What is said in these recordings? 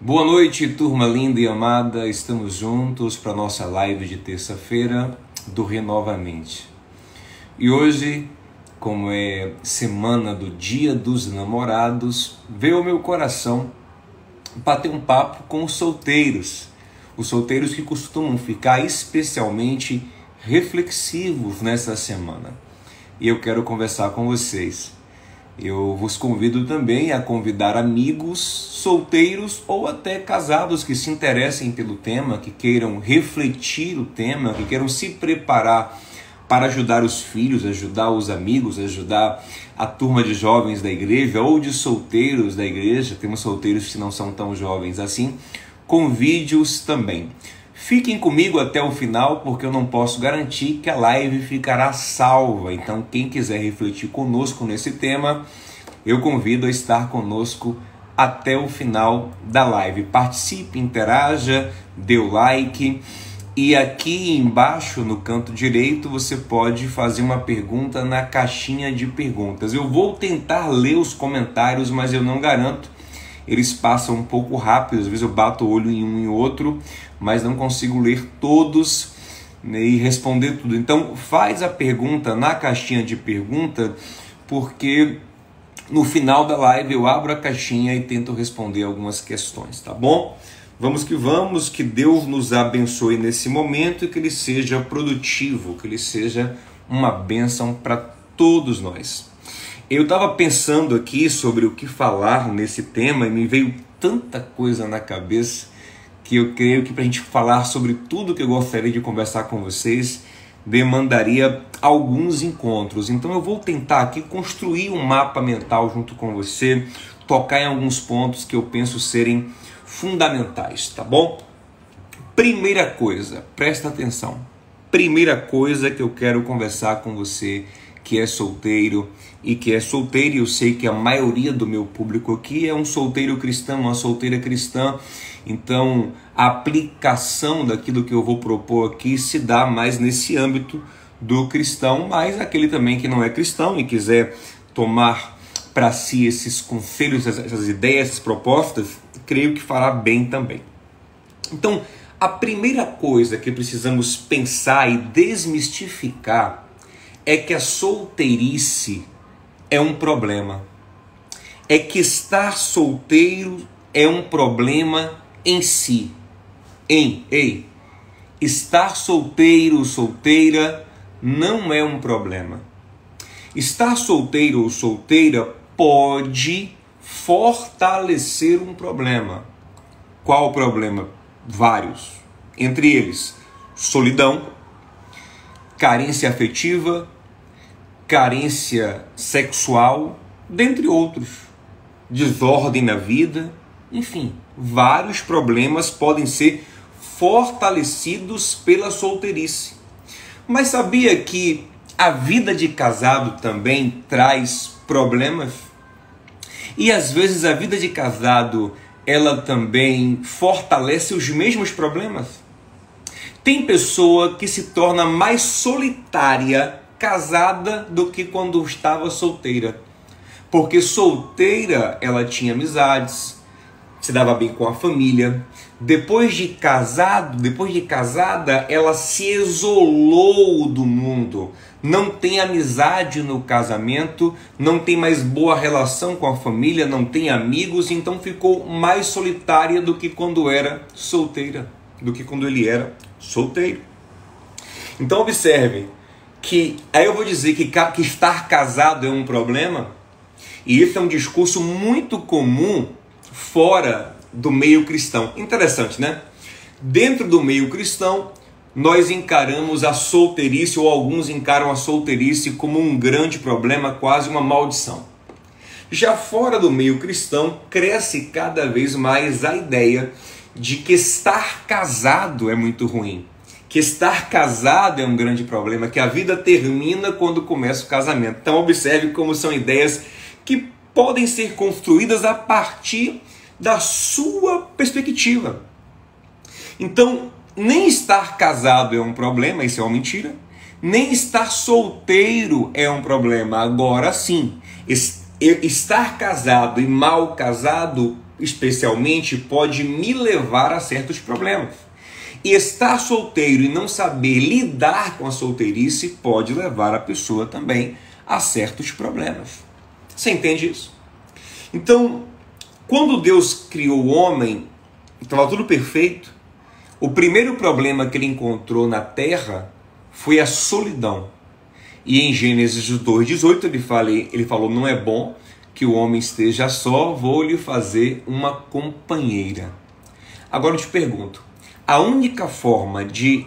Boa noite, turma linda e amada. Estamos juntos para nossa live de terça-feira do Renovamente. E hoje, como é semana do Dia dos Namorados, veio ao meu coração bater um papo com os solteiros. Os solteiros que costumam ficar especialmente reflexivos nessa semana. E eu quero conversar com vocês eu vos convido também a convidar amigos solteiros ou até casados que se interessem pelo tema, que queiram refletir o tema, que queiram se preparar para ajudar os filhos, ajudar os amigos, ajudar a turma de jovens da igreja ou de solteiros da igreja. Temos solteiros que não são tão jovens assim. Convide-os também. Fiquem comigo até o final, porque eu não posso garantir que a live ficará salva. Então, quem quiser refletir conosco nesse tema, eu convido a estar conosco até o final da live. Participe, interaja, dê o like. E aqui embaixo no canto direito você pode fazer uma pergunta na caixinha de perguntas. Eu vou tentar ler os comentários, mas eu não garanto eles passam um pouco rápido, às vezes eu bato o olho em um e outro, mas não consigo ler todos né, e responder tudo. Então faz a pergunta na caixinha de pergunta, porque no final da live eu abro a caixinha e tento responder algumas questões, tá bom? Vamos que vamos, que Deus nos abençoe nesse momento e que ele seja produtivo, que ele seja uma bênção para todos nós. Eu estava pensando aqui sobre o que falar nesse tema e me veio tanta coisa na cabeça que eu creio que para a gente falar sobre tudo que eu gostaria de conversar com vocês demandaria alguns encontros. Então eu vou tentar aqui construir um mapa mental junto com você, tocar em alguns pontos que eu penso serem fundamentais, tá bom? Primeira coisa, presta atenção. Primeira coisa que eu quero conversar com você que é solteiro e que é solteiro, e eu sei que a maioria do meu público aqui é um solteiro cristão, uma solteira cristã. Então, a aplicação daquilo que eu vou propor aqui se dá mais nesse âmbito do cristão, mas aquele também que não é cristão e quiser tomar para si esses conselhos, essas ideias, essas propostas, creio que fará bem também. Então, a primeira coisa que precisamos pensar e desmistificar é que a solteirice é um problema. É que estar solteiro é um problema em si. Em, ei, estar solteiro ou solteira não é um problema. Estar solteiro ou solteira pode fortalecer um problema. Qual o problema? Vários. Entre eles, solidão, carência afetiva, carência sexual, dentre outros, desordem na vida, enfim, vários problemas podem ser fortalecidos pela solteirice. Mas sabia que a vida de casado também traz problemas? E às vezes a vida de casado ela também fortalece os mesmos problemas? Tem pessoa que se torna mais solitária casada do que quando estava solteira. Porque solteira ela tinha amizades, se dava bem com a família. Depois de casado, depois de casada, ela se isolou do mundo. Não tem amizade no casamento, não tem mais boa relação com a família, não tem amigos, então ficou mais solitária do que quando era solteira, do que quando ele era solteiro. Então observem, que aí eu vou dizer que, que estar casado é um problema, e isso é um discurso muito comum fora do meio cristão. Interessante, né? Dentro do meio cristão, nós encaramos a solteirice, ou alguns encaram a solteirice como um grande problema, quase uma maldição. Já fora do meio cristão, cresce cada vez mais a ideia de que estar casado é muito ruim que estar casado é um grande problema, que a vida termina quando começa o casamento. Então observe como são ideias que podem ser construídas a partir da sua perspectiva. Então, nem estar casado é um problema, isso é uma mentira. Nem estar solteiro é um problema. Agora sim, estar casado e mal casado especialmente, pode me levar a certos problemas. E estar solteiro e não saber lidar com a solteirice pode levar a pessoa também a certos problemas. Você entende isso? Então, quando Deus criou o homem, estava tudo perfeito. O primeiro problema que ele encontrou na terra foi a solidão. E em Gênesis 2,18 ele, fala, ele falou: Não é bom que o homem esteja só, vou lhe fazer uma companheira. Agora eu te pergunto: a única forma de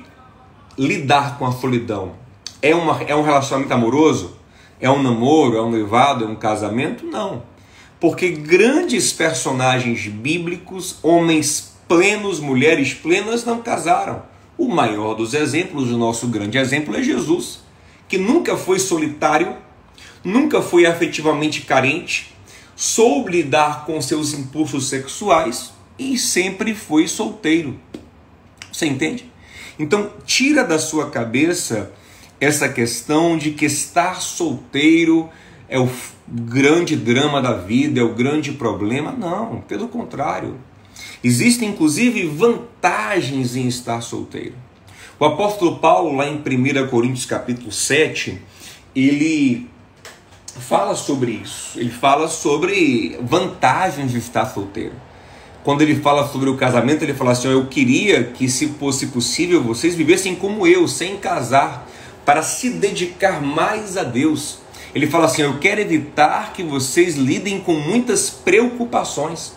lidar com a solidão é, uma, é um relacionamento amoroso? É um namoro? É um noivado? É um casamento? Não. Porque grandes personagens bíblicos, homens plenos, mulheres plenas, não casaram. O maior dos exemplos, o nosso grande exemplo é Jesus, que nunca foi solitário, nunca foi afetivamente carente, soube lidar com seus impulsos sexuais e sempre foi solteiro. Você entende? Então, tira da sua cabeça essa questão de que estar solteiro é o grande drama da vida, é o grande problema. Não, pelo contrário. Existem inclusive vantagens em estar solteiro. O apóstolo Paulo, lá em 1 Coríntios capítulo 7, ele fala sobre isso. Ele fala sobre vantagens de estar solteiro. Quando ele fala sobre o casamento, ele fala assim: Eu queria que, se fosse possível, vocês vivessem como eu, sem casar, para se dedicar mais a Deus. Ele fala assim: Eu quero evitar que vocês lidem com muitas preocupações.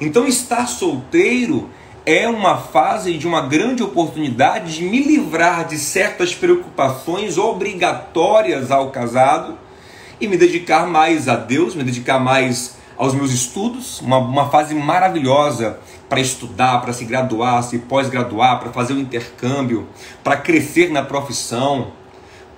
Então, estar solteiro é uma fase de uma grande oportunidade de me livrar de certas preocupações obrigatórias ao casado e me dedicar mais a Deus, me dedicar mais aos meus estudos, uma, uma fase maravilhosa para estudar, para se graduar, se pós-graduar, para fazer o um intercâmbio, para crescer na profissão,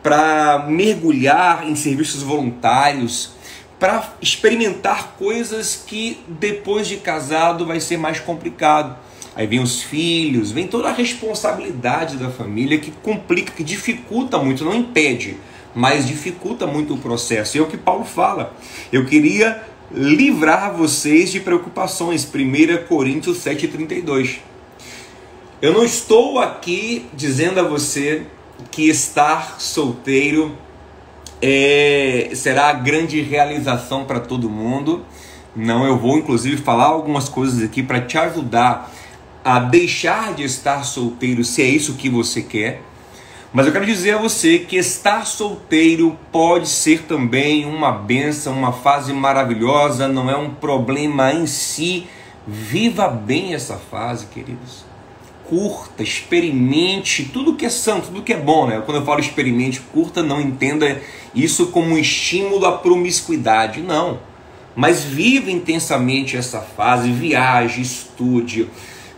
para mergulhar em serviços voluntários, para experimentar coisas que depois de casado vai ser mais complicado. Aí vem os filhos, vem toda a responsabilidade da família que complica, que dificulta muito, não impede, mas dificulta muito o processo. E é o que Paulo fala. Eu queria livrar vocês de preocupações. 1 Coríntios 7,32. Eu não estou aqui dizendo a você que estar solteiro é, será a grande realização para todo mundo. Não, eu vou inclusive falar algumas coisas aqui para te ajudar a deixar de estar solteiro se é isso que você quer. Mas eu quero dizer a você que estar solteiro pode ser também uma benção, uma fase maravilhosa, não é um problema em si. Viva bem essa fase, queridos. Curta, experimente tudo que é santo, tudo que é bom, né? Quando eu falo experimente, curta, não entenda isso como um estímulo à promiscuidade, não. Mas viva intensamente essa fase, viaje, estude,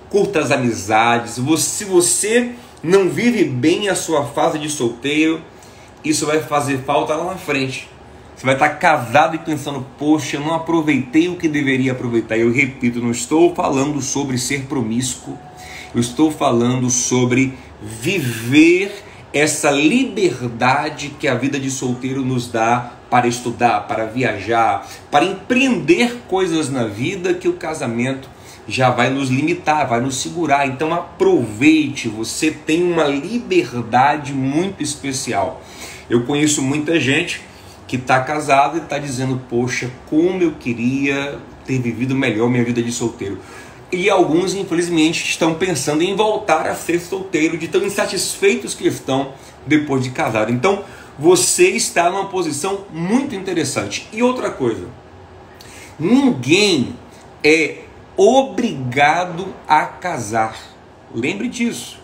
curta as amizades. Se você não vive bem a sua fase de solteiro, isso vai fazer falta lá na frente. Você vai estar casado e pensando, poxa, eu não aproveitei o que deveria aproveitar. Eu repito, não estou falando sobre ser promíscuo, eu estou falando sobre viver essa liberdade que a vida de solteiro nos dá para estudar, para viajar, para empreender coisas na vida que o casamento já vai nos limitar, vai nos segurar. Então aproveite, você tem uma liberdade muito especial. Eu conheço muita gente que está casada e está dizendo: Poxa, como eu queria ter vivido melhor minha vida de solteiro. E alguns, infelizmente, estão pensando em voltar a ser solteiro, de tão insatisfeitos que estão depois de casado. Então, você está numa posição muito interessante. E outra coisa, ninguém é obrigado a casar. Lembre disso.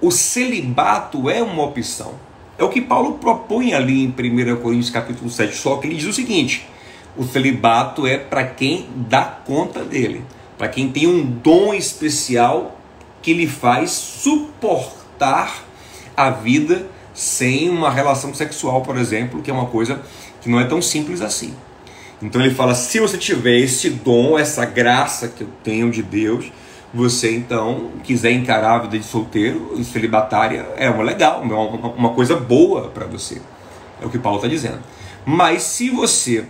O celibato é uma opção. É o que Paulo propõe ali em 1 Coríntios capítulo 7, só que ele diz o seguinte: o celibato é para quem dá conta dele, para quem tem um dom especial que lhe faz suportar a vida sem uma relação sexual, por exemplo, que é uma coisa que não é tão simples assim. Então ele fala: se você tiver esse dom, essa graça que eu tenho de Deus, você então quiser encarar a vida de solteiro e celibatária, é uma legal, uma, uma coisa boa para você. É o que Paulo está dizendo. Mas se você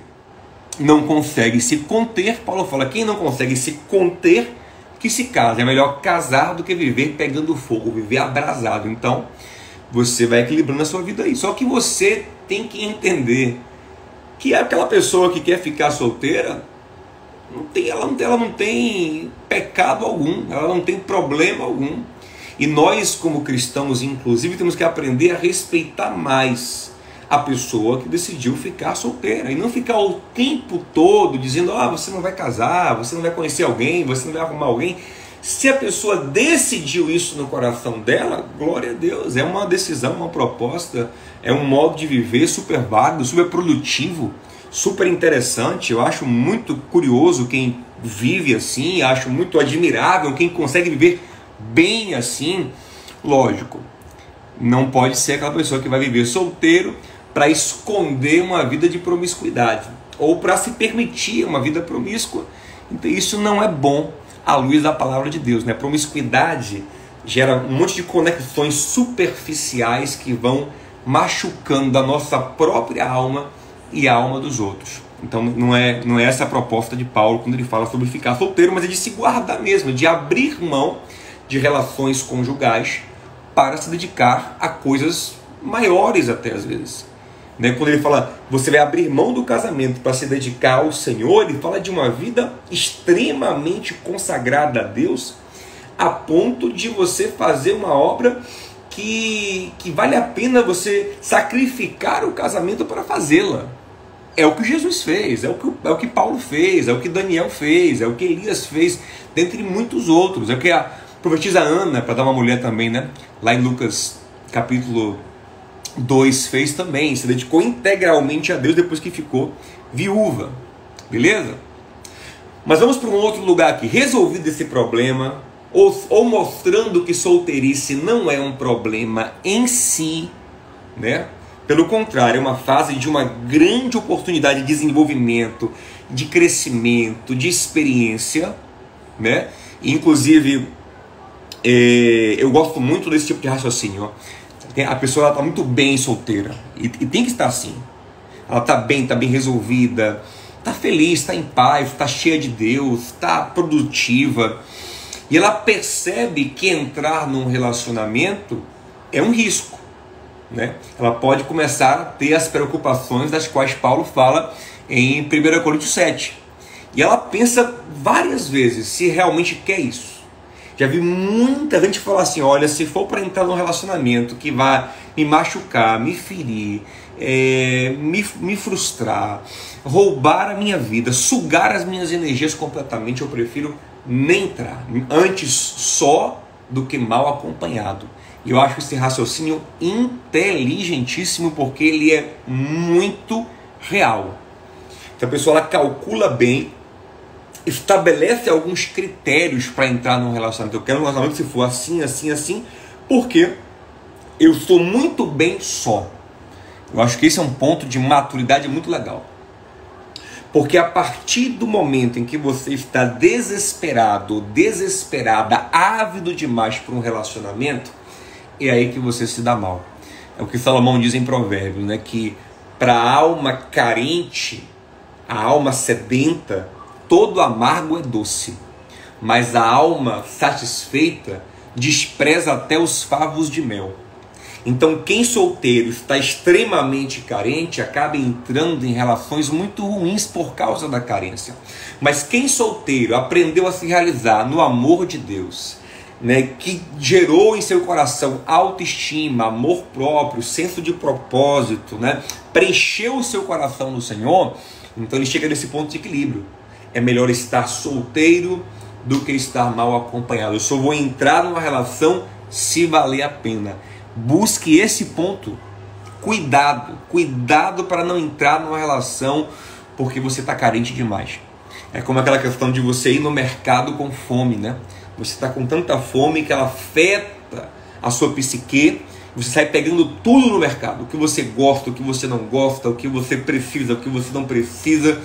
não consegue se conter, Paulo fala: quem não consegue se conter, que se case. É melhor casar do que viver pegando fogo, viver abrasado. Então, você vai equilibrando a sua vida aí. Só que você tem que entender que aquela pessoa que quer ficar solteira, não tem, ela, não, ela não tem pecado algum, ela não tem problema algum. E nós, como cristãos, inclusive, temos que aprender a respeitar mais a pessoa que decidiu ficar solteira e não ficar o tempo todo dizendo: ah, você não vai casar, você não vai conhecer alguém, você não vai arrumar alguém. Se a pessoa decidiu isso no coração dela, glória a Deus, é uma decisão, uma proposta, é um modo de viver super válido, super produtivo, super interessante. Eu acho muito curioso quem vive assim, acho muito admirável quem consegue viver bem assim. Lógico, não pode ser aquela pessoa que vai viver solteiro para esconder uma vida de promiscuidade ou para se permitir uma vida promíscua. Então isso não é bom à luz da palavra de Deus, né? Promiscuidade gera um monte de conexões superficiais que vão machucando a nossa própria alma e a alma dos outros. Então não é, não é essa a proposta de Paulo quando ele fala sobre ficar solteiro, mas é de se guardar mesmo, de abrir mão de relações conjugais para se dedicar a coisas maiores até às vezes. Né? Quando ele fala, você vai abrir mão do casamento para se dedicar ao Senhor, ele fala de uma vida extremamente consagrada a Deus, a ponto de você fazer uma obra que, que vale a pena você sacrificar o casamento para fazê-la. É o que Jesus fez, é o que, é o que Paulo fez, é o que Daniel fez, é o que Elias fez, dentre muitos outros. É o que a profetisa Ana, para dar uma mulher também, né? Lá em Lucas capítulo 2 fez também, se dedicou integralmente a Deus depois que ficou viúva. Beleza? Mas vamos para um outro lugar aqui. Resolvido esse problema, ou, ou mostrando que solteirice não é um problema em si, né? Pelo contrário, é uma fase de uma grande oportunidade de desenvolvimento, de crescimento, de experiência, né? Inclusive, é, eu gosto muito desse tipo de raciocínio. Ó a pessoa está muito bem solteira. E, e, tem que estar assim. Ela está bem, está bem resolvida, está feliz, está em paz, está cheia de Deus, está produtiva. E ela percebe que entrar num relacionamento é um risco. Né? Ela pode começar a ter as preocupações das quais Paulo fala em 1 Coríntios 7. E ela pensa várias vezes se realmente quer isso. Já vi muita gente falar assim: olha, se for para entrar num relacionamento que vai me machucar, me ferir, é, me, me frustrar, roubar a minha vida, sugar as minhas energias completamente, eu prefiro nem entrar. Antes só do que mal acompanhado. E eu acho esse raciocínio inteligentíssimo porque ele é muito real. Então a pessoa ela calcula bem estabelece alguns critérios para entrar num relacionamento. Eu quero um relacionamento se for assim, assim, assim, porque eu estou muito bem só. Eu acho que esse é um ponto de maturidade muito legal. Porque a partir do momento em que você está desesperado, desesperada, ávido demais por um relacionamento, é aí que você se dá mal. É o que Salomão diz em Provérbios, né? Que para a alma carente, a alma sedenta, todo amargo é doce, mas a alma satisfeita despreza até os favos de mel. Então, quem solteiro está extremamente carente acaba entrando em relações muito ruins por causa da carência. Mas quem solteiro aprendeu a se realizar no amor de Deus, né, que gerou em seu coração autoestima, amor próprio, senso de propósito, né, preencheu o seu coração no Senhor, então ele chega nesse ponto de equilíbrio é melhor estar solteiro do que estar mal acompanhado. Eu só vou entrar numa relação se valer a pena. Busque esse ponto. Cuidado, cuidado para não entrar numa relação porque você está carente demais. É como aquela questão de você ir no mercado com fome, né? Você está com tanta fome que ela afeta a sua psique. Você sai pegando tudo no mercado, o que você gosta, o que você não gosta, o que você precisa, o que você não precisa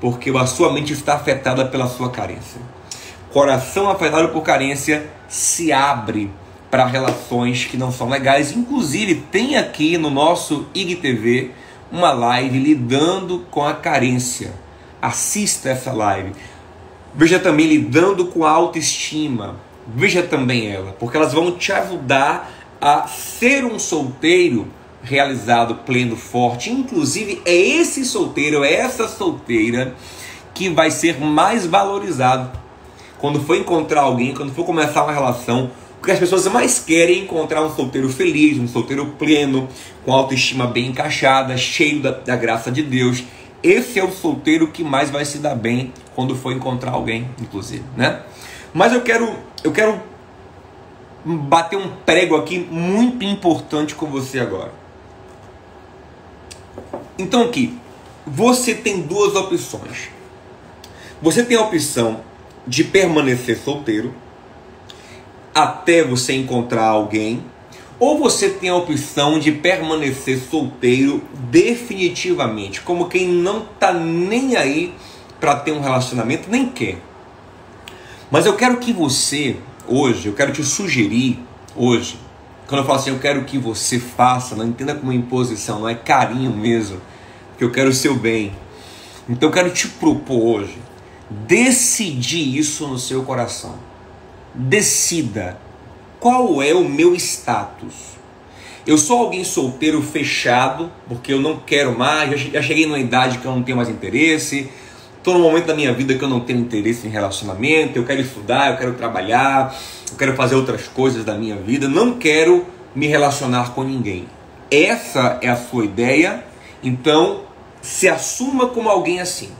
porque a sua mente está afetada pela sua carência. Coração afetado por carência se abre para relações que não são legais. Inclusive, tem aqui no nosso IGTV uma live lidando com a carência. assista essa live. Veja também lidando com a autoestima. Veja também ela, porque elas vão te ajudar a ser um solteiro realizado, pleno, forte. Inclusive, é esse solteiro, é essa solteira que vai ser mais valorizado. Quando for encontrar alguém, quando for começar uma relação, o que as pessoas mais querem é encontrar um solteiro feliz, um solteiro pleno, com autoestima bem encaixada, cheio da, da graça de Deus. Esse é o solteiro que mais vai se dar bem quando for encontrar alguém, inclusive, né? Mas eu quero, eu quero bater um prego aqui muito importante com você agora. Então aqui, você tem duas opções. Você tem a opção de permanecer solteiro até você encontrar alguém, ou você tem a opção de permanecer solteiro definitivamente, como quem não tá nem aí para ter um relacionamento, nem quer. Mas eu quero que você, hoje, eu quero te sugerir, hoje, quando eu falo assim, eu quero que você faça, não entenda como imposição, não é carinho mesmo, que eu quero o seu bem. Então eu quero te propor hoje, decidir isso no seu coração. Decida qual é o meu status. Eu sou alguém solteiro fechado, porque eu não quero mais, já cheguei numa idade que eu não tenho mais interesse, estou num momento da minha vida que eu não tenho interesse em relacionamento, eu quero estudar, eu quero trabalhar, eu quero fazer outras coisas da minha vida, não quero me relacionar com ninguém. Essa é a sua ideia, então se assuma como alguém assim.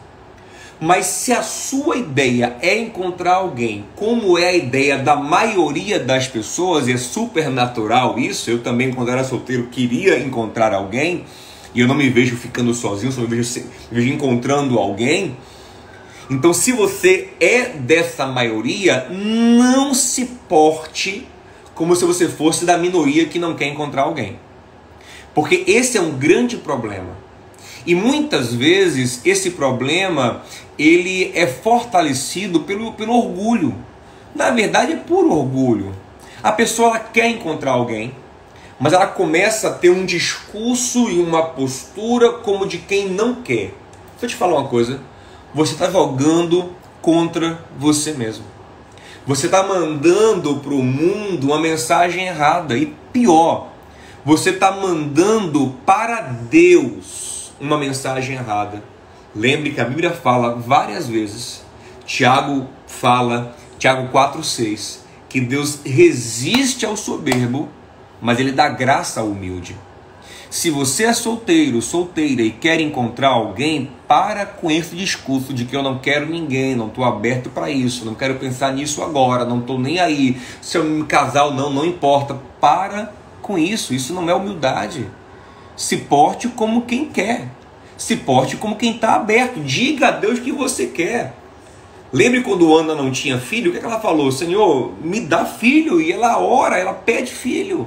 Mas se a sua ideia é encontrar alguém, como é a ideia da maioria das pessoas, e é super natural isso, eu também, quando era solteiro, queria encontrar alguém, e eu não me vejo ficando sozinho, só me vejo, me vejo encontrando alguém. Então, se você é dessa maioria, não se porte como se você fosse da minoria que não quer encontrar alguém. Porque esse é um grande problema. E muitas vezes esse problema ele é fortalecido pelo, pelo orgulho. Na verdade é puro orgulho. A pessoa quer encontrar alguém, mas ela começa a ter um discurso e uma postura como de quem não quer. Deixa eu te falar uma coisa. Você está jogando contra você mesmo. Você está mandando para o mundo uma mensagem errada. E pior, você está mandando para Deus uma mensagem errada. Lembre que a Bíblia fala várias vezes, Tiago fala, Tiago 4,6, que Deus resiste ao soberbo, mas ele dá graça ao humilde. Se você é solteiro, solteira e quer encontrar alguém, para com esse discurso de que eu não quero ninguém, não estou aberto para isso, não quero pensar nisso agora, não estou nem aí. Se eu me casar ou não, não importa. Para com isso, isso não é humildade. Se porte como quem quer. Se porte como quem está aberto. Diga a Deus que você quer. Lembre quando Ana não tinha filho, o que, é que ela falou? Senhor, me dá filho. E ela ora, ela pede filho.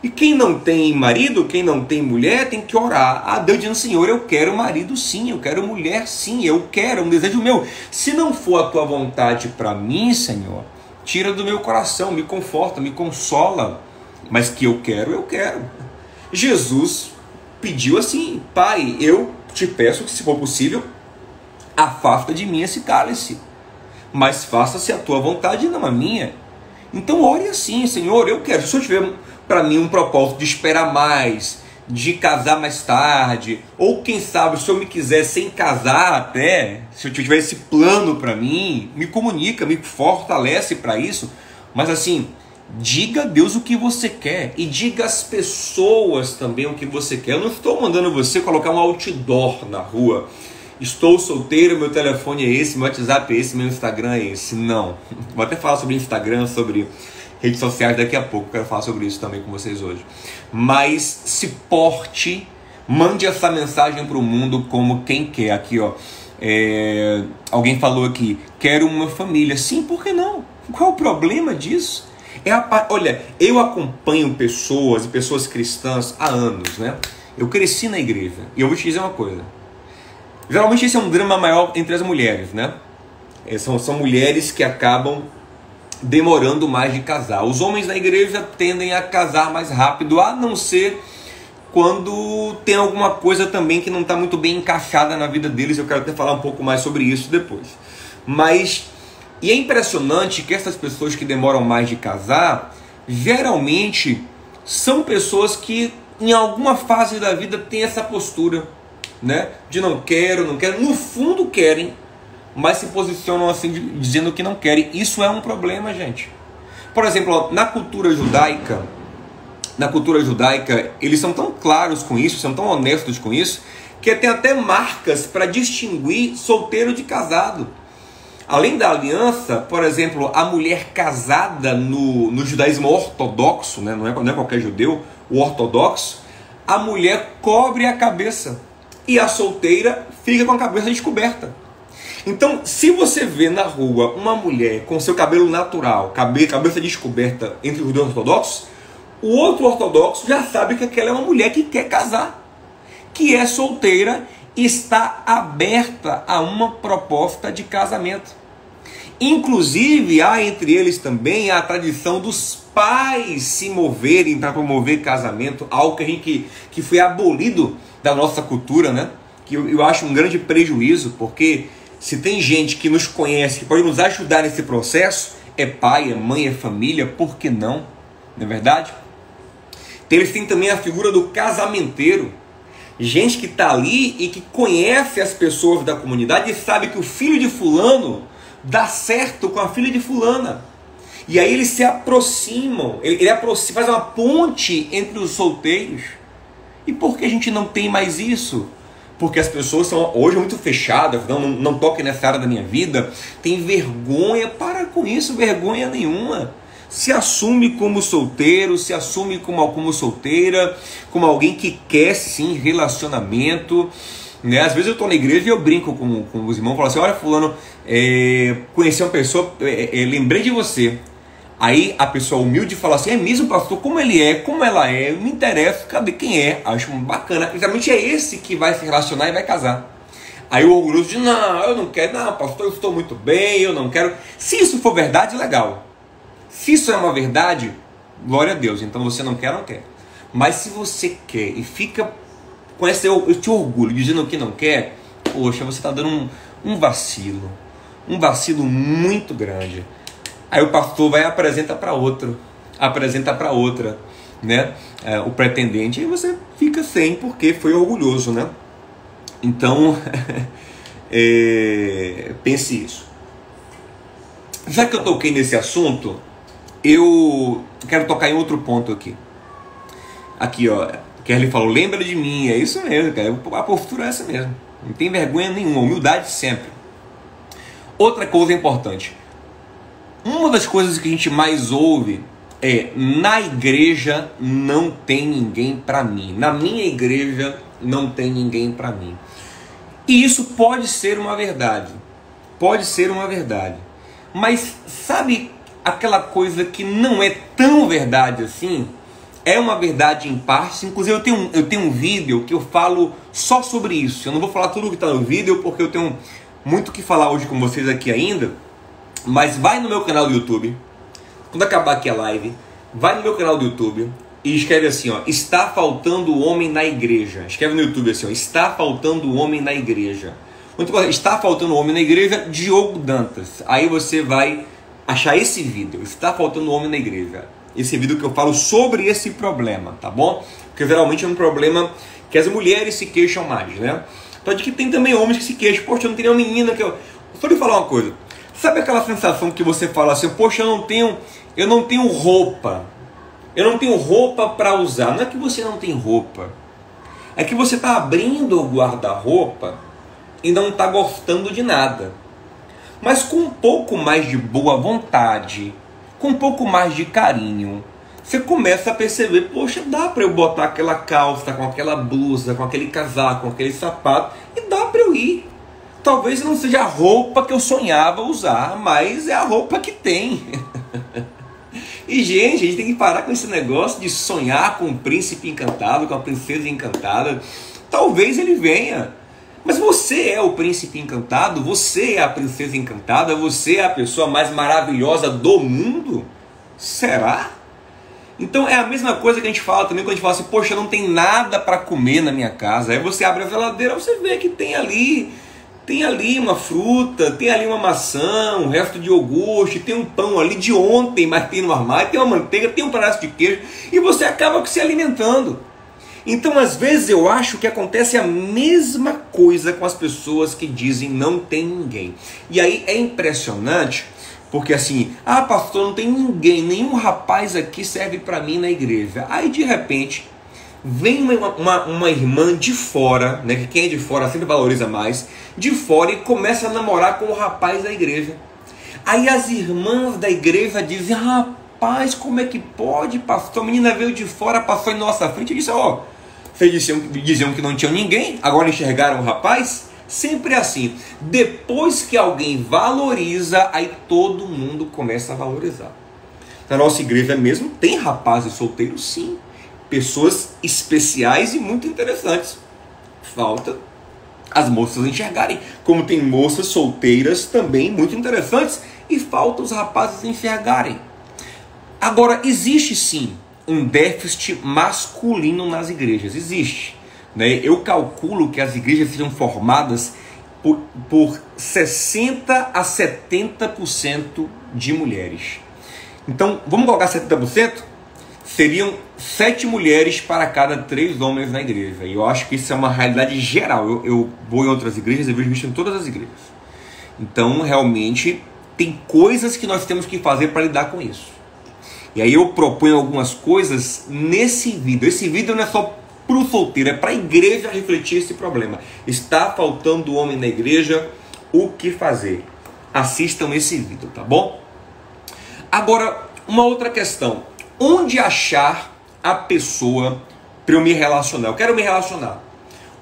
E quem não tem marido, quem não tem mulher, tem que orar a Deus dizendo: Senhor, eu quero marido sim, eu quero mulher sim, eu quero, é um desejo meu. Se não for a tua vontade para mim, Senhor, tira do meu coração, me conforta, me consola. Mas que eu quero, eu quero. Jesus pediu assim: Pai, eu te peço que, se for possível, afasta de mim esse cálice, mas faça-se a tua vontade e não a minha. Então, ore assim: Senhor, eu quero. Se Senhor tiver para mim um propósito de esperar mais, de casar mais tarde, ou quem sabe, se Senhor me quiser sem casar até, se eu tiver esse plano para mim, me comunica, me fortalece para isso. Mas assim, Diga a Deus o que você quer e diga às pessoas também o que você quer. Eu não estou mandando você colocar um outdoor na rua. Estou solteiro, meu telefone é esse, meu WhatsApp é esse, meu Instagram é esse. Não. Vou até falar sobre Instagram, sobre redes sociais daqui a pouco. Quero falar sobre isso também com vocês hoje. Mas se porte, mande essa mensagem para o mundo como quem quer. Aqui, ó. É... Alguém falou aqui, quero uma família. Sim, por que não? Qual é o problema disso? É a, olha, eu acompanho pessoas e pessoas cristãs há anos, né? Eu cresci na igreja e eu vou te dizer uma coisa. Geralmente esse é um drama maior entre as mulheres, né? É, são, são mulheres que acabam demorando mais de casar. Os homens na igreja tendem a casar mais rápido, a não ser quando tem alguma coisa também que não está muito bem encaixada na vida deles. Eu quero até falar um pouco mais sobre isso depois. Mas, e é impressionante que essas pessoas que demoram mais de casar, geralmente são pessoas que em alguma fase da vida têm essa postura, né? De não quero, não quero. No fundo querem, mas se posicionam assim dizendo que não querem. Isso é um problema, gente. Por exemplo, na cultura judaica, na cultura judaica, eles são tão claros com isso, são tão honestos com isso, que tem até marcas para distinguir solteiro de casado. Além da aliança, por exemplo, a mulher casada no, no judaísmo ortodoxo, né? não, é, não é qualquer judeu, o ortodoxo, a mulher cobre a cabeça e a solteira fica com a cabeça descoberta. Então, se você vê na rua uma mulher com seu cabelo natural, cabeça descoberta entre os dois ortodoxos, o outro ortodoxo já sabe que aquela é uma mulher que quer casar, que é solteira e está aberta a uma proposta de casamento. Inclusive, há entre eles também a tradição dos pais se moverem para promover casamento, algo que, a gente, que foi abolido da nossa cultura, né? Que eu, eu acho um grande prejuízo, porque se tem gente que nos conhece, que pode nos ajudar nesse processo, é pai, é mãe, é família, por que não? Não é verdade? Eles têm também a figura do casamenteiro. Gente que está ali e que conhece as pessoas da comunidade e sabe que o filho de fulano dá certo com a filha de fulana. E aí eles se aproximam, ele, ele aproxima, faz uma ponte entre os solteiros. E por que a gente não tem mais isso? Porque as pessoas são hoje muito fechadas, não, não, não toquem nessa área da minha vida, tem vergonha, para com isso, vergonha nenhuma se assume como solteiro, se assume como, como solteira, como alguém que quer sim relacionamento. Né? Às vezes eu estou na igreja e eu brinco com, com os irmãos, falo assim, olha fulano, é, conheci uma pessoa, é, é, lembrei de você. Aí a pessoa humilde fala assim, é mesmo pastor, como ele é, como ela é, me interessa, cadê quem é? Acho bacana. Exatamente é esse que vai se relacionar e vai casar. Aí o orgulhoso diz, não, eu não quero, não, pastor, eu estou muito bem, eu não quero. Se isso for verdade, legal. Se isso é uma verdade, glória a Deus. Então você não quer, não quer. Mas se você quer e fica com esse, esse orgulho dizendo que não quer, poxa, você está dando um, um vacilo. Um vacilo muito grande. Aí o pastor vai e apresenta para outro, apresenta para outra, né? É, o pretendente, e você fica sem porque foi orgulhoso, né? Então, é, pense isso. Já que eu toquei nesse assunto, eu quero tocar em outro ponto aqui. Aqui, ó. Kelly falou: lembra de mim. É isso mesmo, cara. A postura é essa mesmo. Não tem vergonha nenhuma. Humildade sempre. Outra coisa importante. Uma das coisas que a gente mais ouve é: na igreja não tem ninguém para mim. Na minha igreja não tem ninguém para mim. E isso pode ser uma verdade. Pode ser uma verdade. Mas sabe aquela coisa que não é tão verdade assim, é uma verdade em parte. Inclusive, eu tenho, eu tenho um vídeo que eu falo só sobre isso. Eu não vou falar tudo que está no vídeo, porque eu tenho muito que falar hoje com vocês aqui ainda. Mas vai no meu canal do YouTube. Quando acabar aqui a live, vai no meu canal do YouTube e escreve assim: ó, Está faltando homem na igreja. Escreve no YouTube assim: ó, Está faltando homem na igreja. Muito Está faltando homem na igreja, Diogo Dantas. Aí você vai achar esse vídeo. Está faltando homem na igreja. Esse vídeo que eu falo sobre esse problema, tá bom? Porque geralmente é um problema que as mulheres se queixam mais, né? Então de que tem também homens que se queixam. Poxa, eu não tenho uma menina que eu. Só lhe falar uma coisa. Sabe aquela sensação que você fala assim, poxa, eu não tenho, eu não tenho roupa. Eu não tenho roupa para usar. Não é que você não tem roupa. É que você está abrindo o guarda-roupa e não está gostando de nada. Mas com um pouco mais de boa vontade, com um pouco mais de carinho, você começa a perceber, poxa, dá para eu botar aquela calça, com aquela blusa, com aquele casaco, com aquele sapato, e dá para eu ir. Talvez não seja a roupa que eu sonhava usar, mas é a roupa que tem. e gente, a gente tem que parar com esse negócio de sonhar com o príncipe encantado, com a princesa encantada. Talvez ele venha, mas você é o príncipe encantado, você é a princesa encantada, você é a pessoa mais maravilhosa do mundo? Será? Então é a mesma coisa que a gente fala também quando a gente fala assim, poxa, não tem nada para comer na minha casa. Aí você abre a geladeira, você vê que tem ali, tem ali uma fruta, tem ali uma maçã, um resto de iogurte, tem um pão ali de ontem, mas tem no armário, tem uma manteiga, tem um pedaço de queijo, e você acaba se alimentando. Então, às vezes eu acho que acontece a mesma coisa com as pessoas que dizem não tem ninguém. E aí é impressionante porque assim, ah, pastor, não tem ninguém, nenhum rapaz aqui serve para mim na igreja. Aí de repente vem uma, uma, uma, irmã de fora, né? Que quem é de fora sempre valoriza mais, de fora e começa a namorar com o rapaz da igreja. Aí as irmãs da igreja dizem, rapaz, como é que pode, pastor? A menina veio de fora, passou em nossa frente e disse, ó, oh, diziam, diziam que não tinha ninguém, agora enxergaram o rapaz? Sempre assim. Depois que alguém valoriza, aí todo mundo começa a valorizar. Na nossa igreja mesmo tem rapazes solteiros, sim. Pessoas especiais e muito interessantes. Falta as moças enxergarem. Como tem moças solteiras também muito interessantes. E falta os rapazes enxergarem. Agora, existe sim um déficit masculino nas igrejas. Existe. Né? Eu calculo que as igrejas sejam formadas por, por 60 a 70% de mulheres. Então, vamos colocar 70%? Seriam sete mulheres para cada três homens na igreja. E eu acho que isso é uma realidade geral. Eu, eu vou em outras igrejas e vejo isso em todas as igrejas. Então, realmente, tem coisas que nós temos que fazer para lidar com isso. E aí eu proponho algumas coisas nesse vídeo. Esse vídeo não é só para o solteiro, é para a igreja refletir esse problema. Está faltando homem na igreja, o que fazer? Assistam esse vídeo, tá bom? Agora, uma outra questão: onde achar a pessoa para eu me relacionar? Eu quero me relacionar.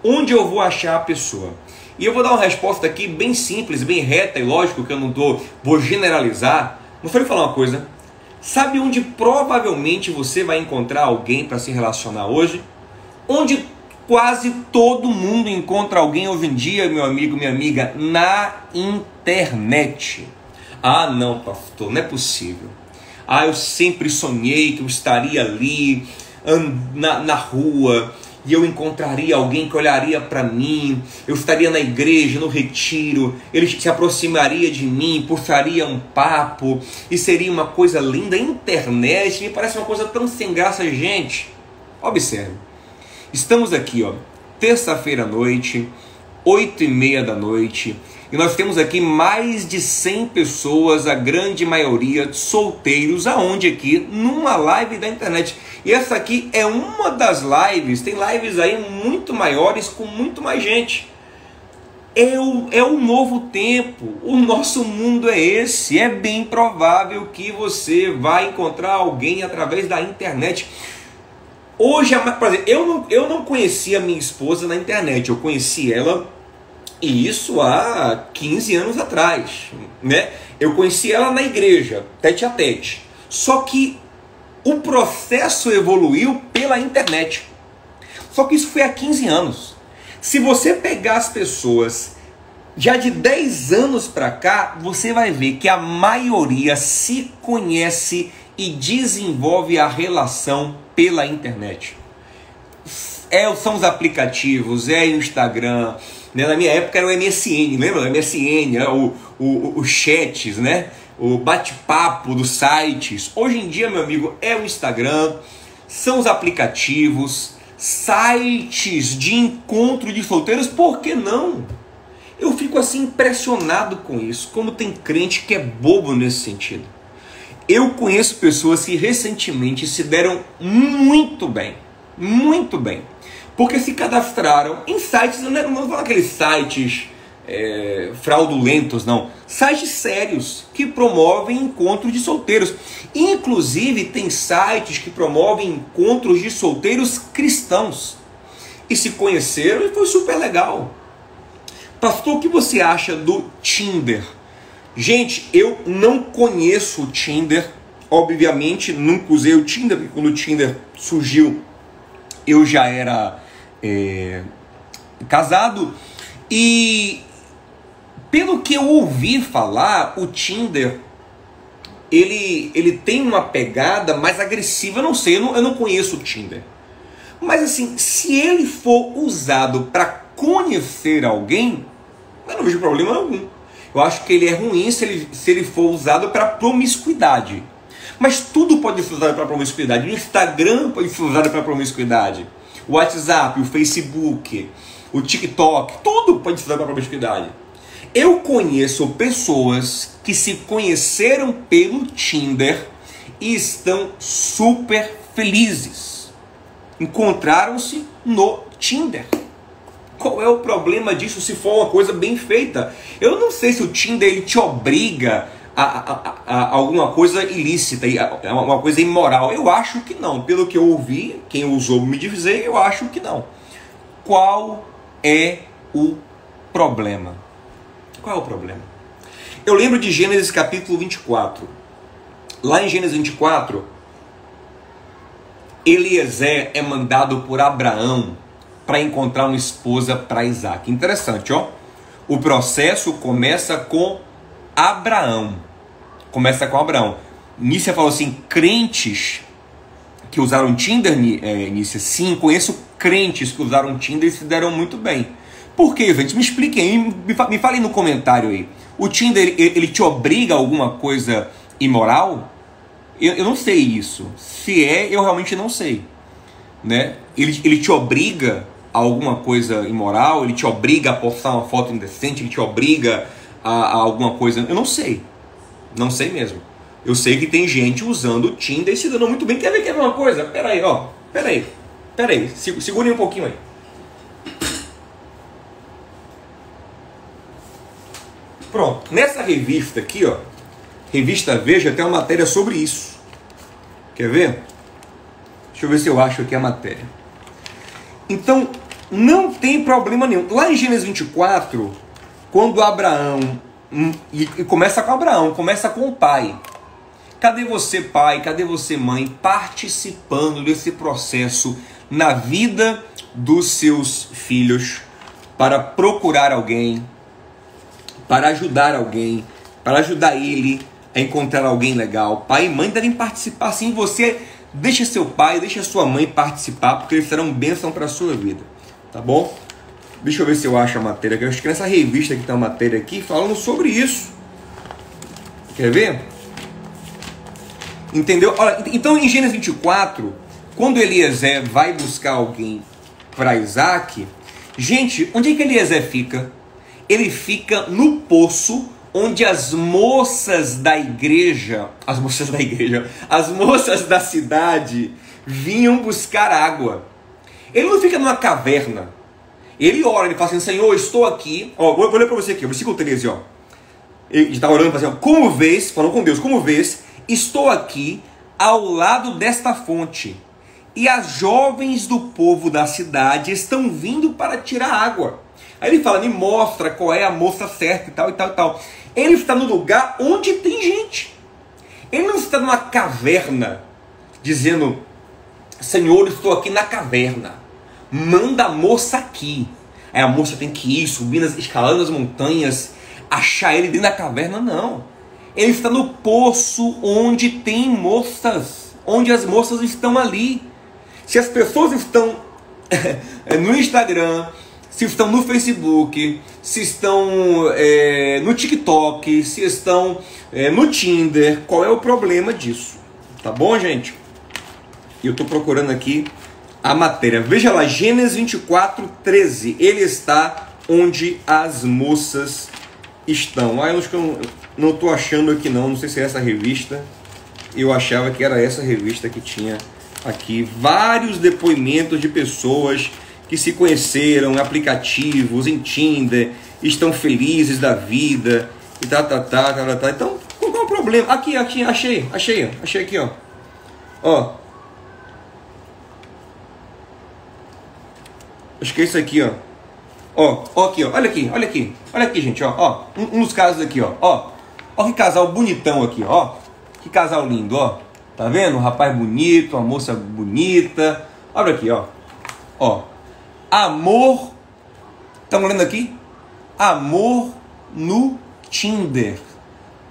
Onde eu vou achar a pessoa? E eu vou dar uma resposta aqui bem simples, bem reta e lógico que eu não tô, vou generalizar. Mas vou falar uma coisa. Sabe onde provavelmente você vai encontrar alguém para se relacionar hoje? onde quase todo mundo encontra alguém hoje em dia, meu amigo, minha amiga, na internet. Ah, não, pastor, não é possível. Ah, eu sempre sonhei que eu estaria ali na, na rua e eu encontraria alguém que olharia para mim, eu estaria na igreja, no retiro, ele se aproximaria de mim, puxaria um papo e seria uma coisa linda. Internet me parece uma coisa tão sem graça, gente. Observe. Estamos aqui, ó, terça-feira à noite, oito e meia da noite, e nós temos aqui mais de 100 pessoas, a grande maioria solteiros, aonde aqui numa live da internet. E essa aqui é uma das lives, tem lives aí muito maiores com muito mais gente. É o, é o novo tempo, o nosso mundo é esse. É bem provável que você vai encontrar alguém através da internet. Hoje, por exemplo, eu não, eu não conhecia minha esposa na internet, eu conheci ela, e isso há 15 anos atrás, né? Eu conheci ela na igreja, tete a tete. Só que o processo evoluiu pela internet. Só que isso foi há 15 anos. Se você pegar as pessoas já de 10 anos para cá, você vai ver que a maioria se conhece e desenvolve a relação pela internet. É, são os aplicativos, é o Instagram. Né? Na minha época era o MSN, lembra? O MSN, né? o, o, o chats, né? o bate-papo dos sites. Hoje em dia, meu amigo, é o Instagram, são os aplicativos, sites de encontro de solteiros, por que não? Eu fico assim impressionado com isso, como tem crente que é bobo nesse sentido. Eu conheço pessoas que recentemente se deram muito bem, muito bem, porque se cadastraram em sites, não vou falar aqueles sites é, fraudulentos, não, sites sérios que promovem encontros de solteiros. Inclusive, tem sites que promovem encontros de solteiros cristãos. E se conheceram e foi super legal. Pastor, o que você acha do Tinder? Gente, eu não conheço o Tinder. Obviamente, nunca usei o Tinder, porque quando o Tinder surgiu, eu já era é, casado. E pelo que eu ouvi falar, o Tinder ele, ele tem uma pegada mais agressiva. Eu não sei, eu não, eu não conheço o Tinder. Mas assim, se ele for usado para conhecer alguém, eu não vejo problema algum. Eu acho que ele é ruim se ele, se ele for usado para promiscuidade. Mas tudo pode ser usado para promiscuidade. O Instagram pode ser usado para promiscuidade. O WhatsApp, o Facebook, o TikTok, tudo pode usado para promiscuidade. Eu conheço pessoas que se conheceram pelo Tinder e estão super felizes. Encontraram-se no Tinder. Qual é o problema disso se for uma coisa bem feita? Eu não sei se o Tinder ele te obriga a, a, a, alguma coisa ilícita, a, uma coisa imoral. Eu acho que não. Pelo que eu ouvi, quem usou me dizer, eu acho que não. Qual é o problema? Qual é o problema? Eu lembro de Gênesis capítulo 24. Lá em Gênesis 24, Eliezer é mandado por Abraão para encontrar uma esposa para Isaac. Interessante, ó. O processo começa com Abraão. Começa com Abraão. Nícia falou assim: crentes que usaram Tinder, é, Nícia, sim, conheço crentes que usaram Tinder e se deram muito bem. Por quê, gente? Me expliquem, me falem no comentário aí. O Tinder, ele te obriga a alguma coisa imoral? Eu, eu não sei isso. Se é, eu realmente não sei. Né? Ele, ele te obriga a alguma coisa imoral? Ele te obriga a postar uma foto indecente? Ele te obriga a, a alguma coisa? Eu não sei. Não sei mesmo. Eu sei que tem gente usando o Tinder e se dando muito bem. Quer ver, quer ver uma coisa? Pera aí, ó. Pera aí. Pera aí. Segure um pouquinho aí. Pronto. Nessa revista aqui, ó. Revista Veja tem uma matéria sobre isso. Quer ver? Deixa eu ver se eu acho aqui a matéria. Então, não tem problema nenhum. Lá em Gênesis 24, quando Abraão Hum, e, e começa com Abraão, começa com o pai. Cadê você, pai? Cadê você, mãe? Participando desse processo na vida dos seus filhos para procurar alguém, para ajudar alguém, para ajudar ele a encontrar alguém legal. Pai e mãe devem participar sim. Você deixa seu pai, deixa sua mãe participar, porque eles serão bênção para a sua vida. Tá bom? Deixa eu ver se eu acho a matéria. Eu acho que nessa revista que tem uma matéria aqui falando sobre isso. Quer ver? Entendeu? Olha, então em Gênesis 24, quando Eliezer vai buscar alguém para Isaac, gente, onde é que Eliezer fica? Ele fica no poço onde as moças da igreja, as moças da igreja, as moças da cidade vinham buscar água. Ele não fica numa caverna. Ele ora, ele fala assim: Senhor, estou aqui. Ó, vou, vou ler para você aqui, versículo 13, ó. Ele está orando, fazendo assim: Como vês, falando com Deus, como vês, estou aqui ao lado desta fonte. E as jovens do povo da cidade estão vindo para tirar água. Aí ele fala, me mostra qual é a moça certa e tal e tal e tal. Ele está no lugar onde tem gente. Ele não está numa caverna, dizendo, Senhor, estou aqui na caverna manda a moça aqui. Aí a moça tem que ir subindo, escalando as montanhas, achar ele dentro da caverna, não. Ele está no poço onde tem moças, onde as moças estão ali. Se as pessoas estão no Instagram, se estão no Facebook, se estão é, no TikTok, se estão é, no Tinder, qual é o problema disso? Tá bom, gente? Eu estou procurando aqui a matéria. Veja lá, Gênesis 24, 13. Ele está onde as moças estão. Ah, eu acho que eu não estou achando aqui não, não sei se é essa revista. Eu achava que era essa revista que tinha aqui vários depoimentos de pessoas que se conheceram em aplicativos, em Tinder, estão felizes da vida e tá, tá, tá, tá, tá. tá. Então, qual é o problema? Aqui, aqui, achei, achei, achei aqui, ó. Ó, Acho que é isso aqui, ó. Ó, ó aqui, ó. Olha aqui, olha aqui. Olha aqui, gente, ó. ó um, um dos casos aqui, ó. Ó, ó que casal bonitão aqui, ó. Que casal lindo, ó. Tá vendo? Um rapaz bonito, uma moça bonita. Olha aqui, ó. Ó. Amor. Estão olhando aqui? Amor no Tinder.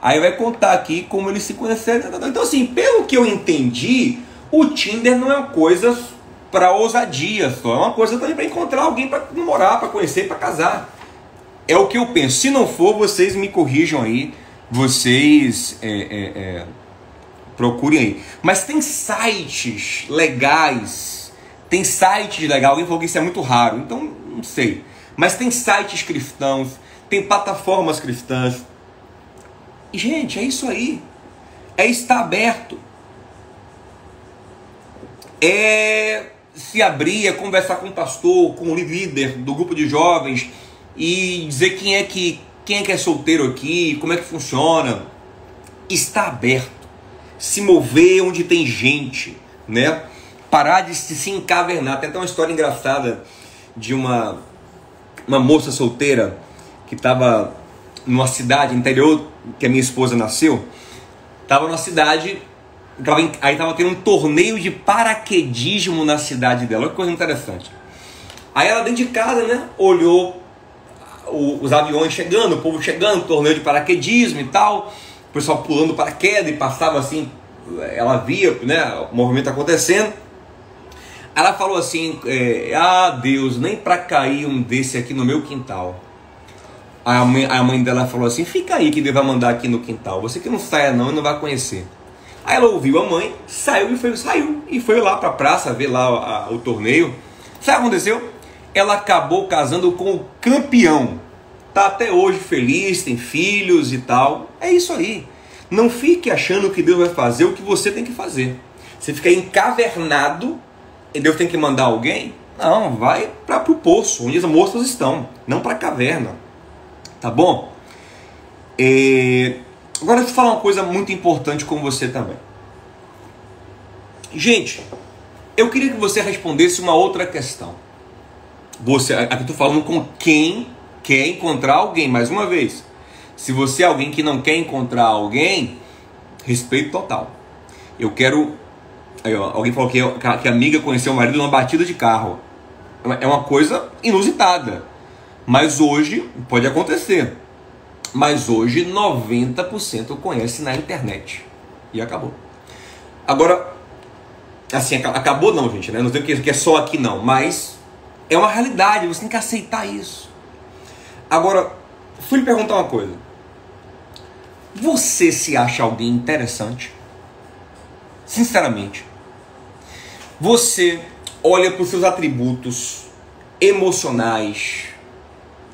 Aí vai contar aqui como eles se conheceram. Então, assim, pelo que eu entendi, o Tinder não é uma coisa para ousadia só, é uma coisa também para encontrar alguém para namorar, para conhecer, para casar. É o que eu penso. Se não for, vocês me corrijam aí, vocês é, é, é, procurem aí. Mas tem sites legais, tem sites legais. Alguém falou que isso é muito raro, então não sei. Mas tem sites cristãos, tem plataformas cristãs. E, gente, é isso aí. É estar aberto. É se abrir, é conversar com o pastor, com o líder do grupo de jovens e dizer quem é que quem é que é solteiro aqui, como é que funciona. Está aberto. Se mover onde tem gente, né? Parar de se, se encavernar. Tem até uma história engraçada de uma uma moça solteira que estava numa cidade interior que a minha esposa nasceu. Estava numa cidade Tava aí tava tendo um torneio de paraquedismo na cidade dela. Olha que coisa interessante. Aí ela dentro de casa, né? Olhou o, os aviões chegando, o povo chegando, torneio de paraquedismo e tal. O pessoal pulando paraquedas e passava assim, ela via né, o movimento acontecendo. Ela falou assim: é, Ah, Deus, nem para cair um desse aqui no meu quintal. Aí a mãe, a mãe dela falou assim: Fica aí que Deus vai mandar aqui no quintal. Você que não saia não e não vai conhecer. Aí ela ouviu a mãe, saiu e foi, saiu e foi lá para a praça ver lá a, o torneio. Sabe o que aconteceu? Ela acabou casando com o campeão. Tá até hoje feliz, tem filhos e tal. É isso aí. Não fique achando que Deus vai fazer o que você tem que fazer. Você fica encavernado e Deus tem que mandar alguém? Não, vai para o poço, onde as moças estão, não para a caverna. Tá bom? E Agora deixa eu falar uma coisa muito importante com você também. Gente, eu queria que você respondesse uma outra questão. Você, aqui estou falando com quem quer encontrar alguém, mais uma vez. Se você é alguém que não quer encontrar alguém, respeito total. Eu quero. Aí, ó, alguém falou que, que a amiga conheceu o marido numa batida de carro. É uma coisa inusitada. Mas hoje pode acontecer. Mas hoje 90% conhece na internet. E acabou. Agora, assim, acabou não, gente, né? Não tem que é só aqui não, mas é uma realidade, você tem que aceitar isso. Agora, fui lhe perguntar uma coisa. Você se acha alguém interessante? Sinceramente. Você olha para os seus atributos emocionais,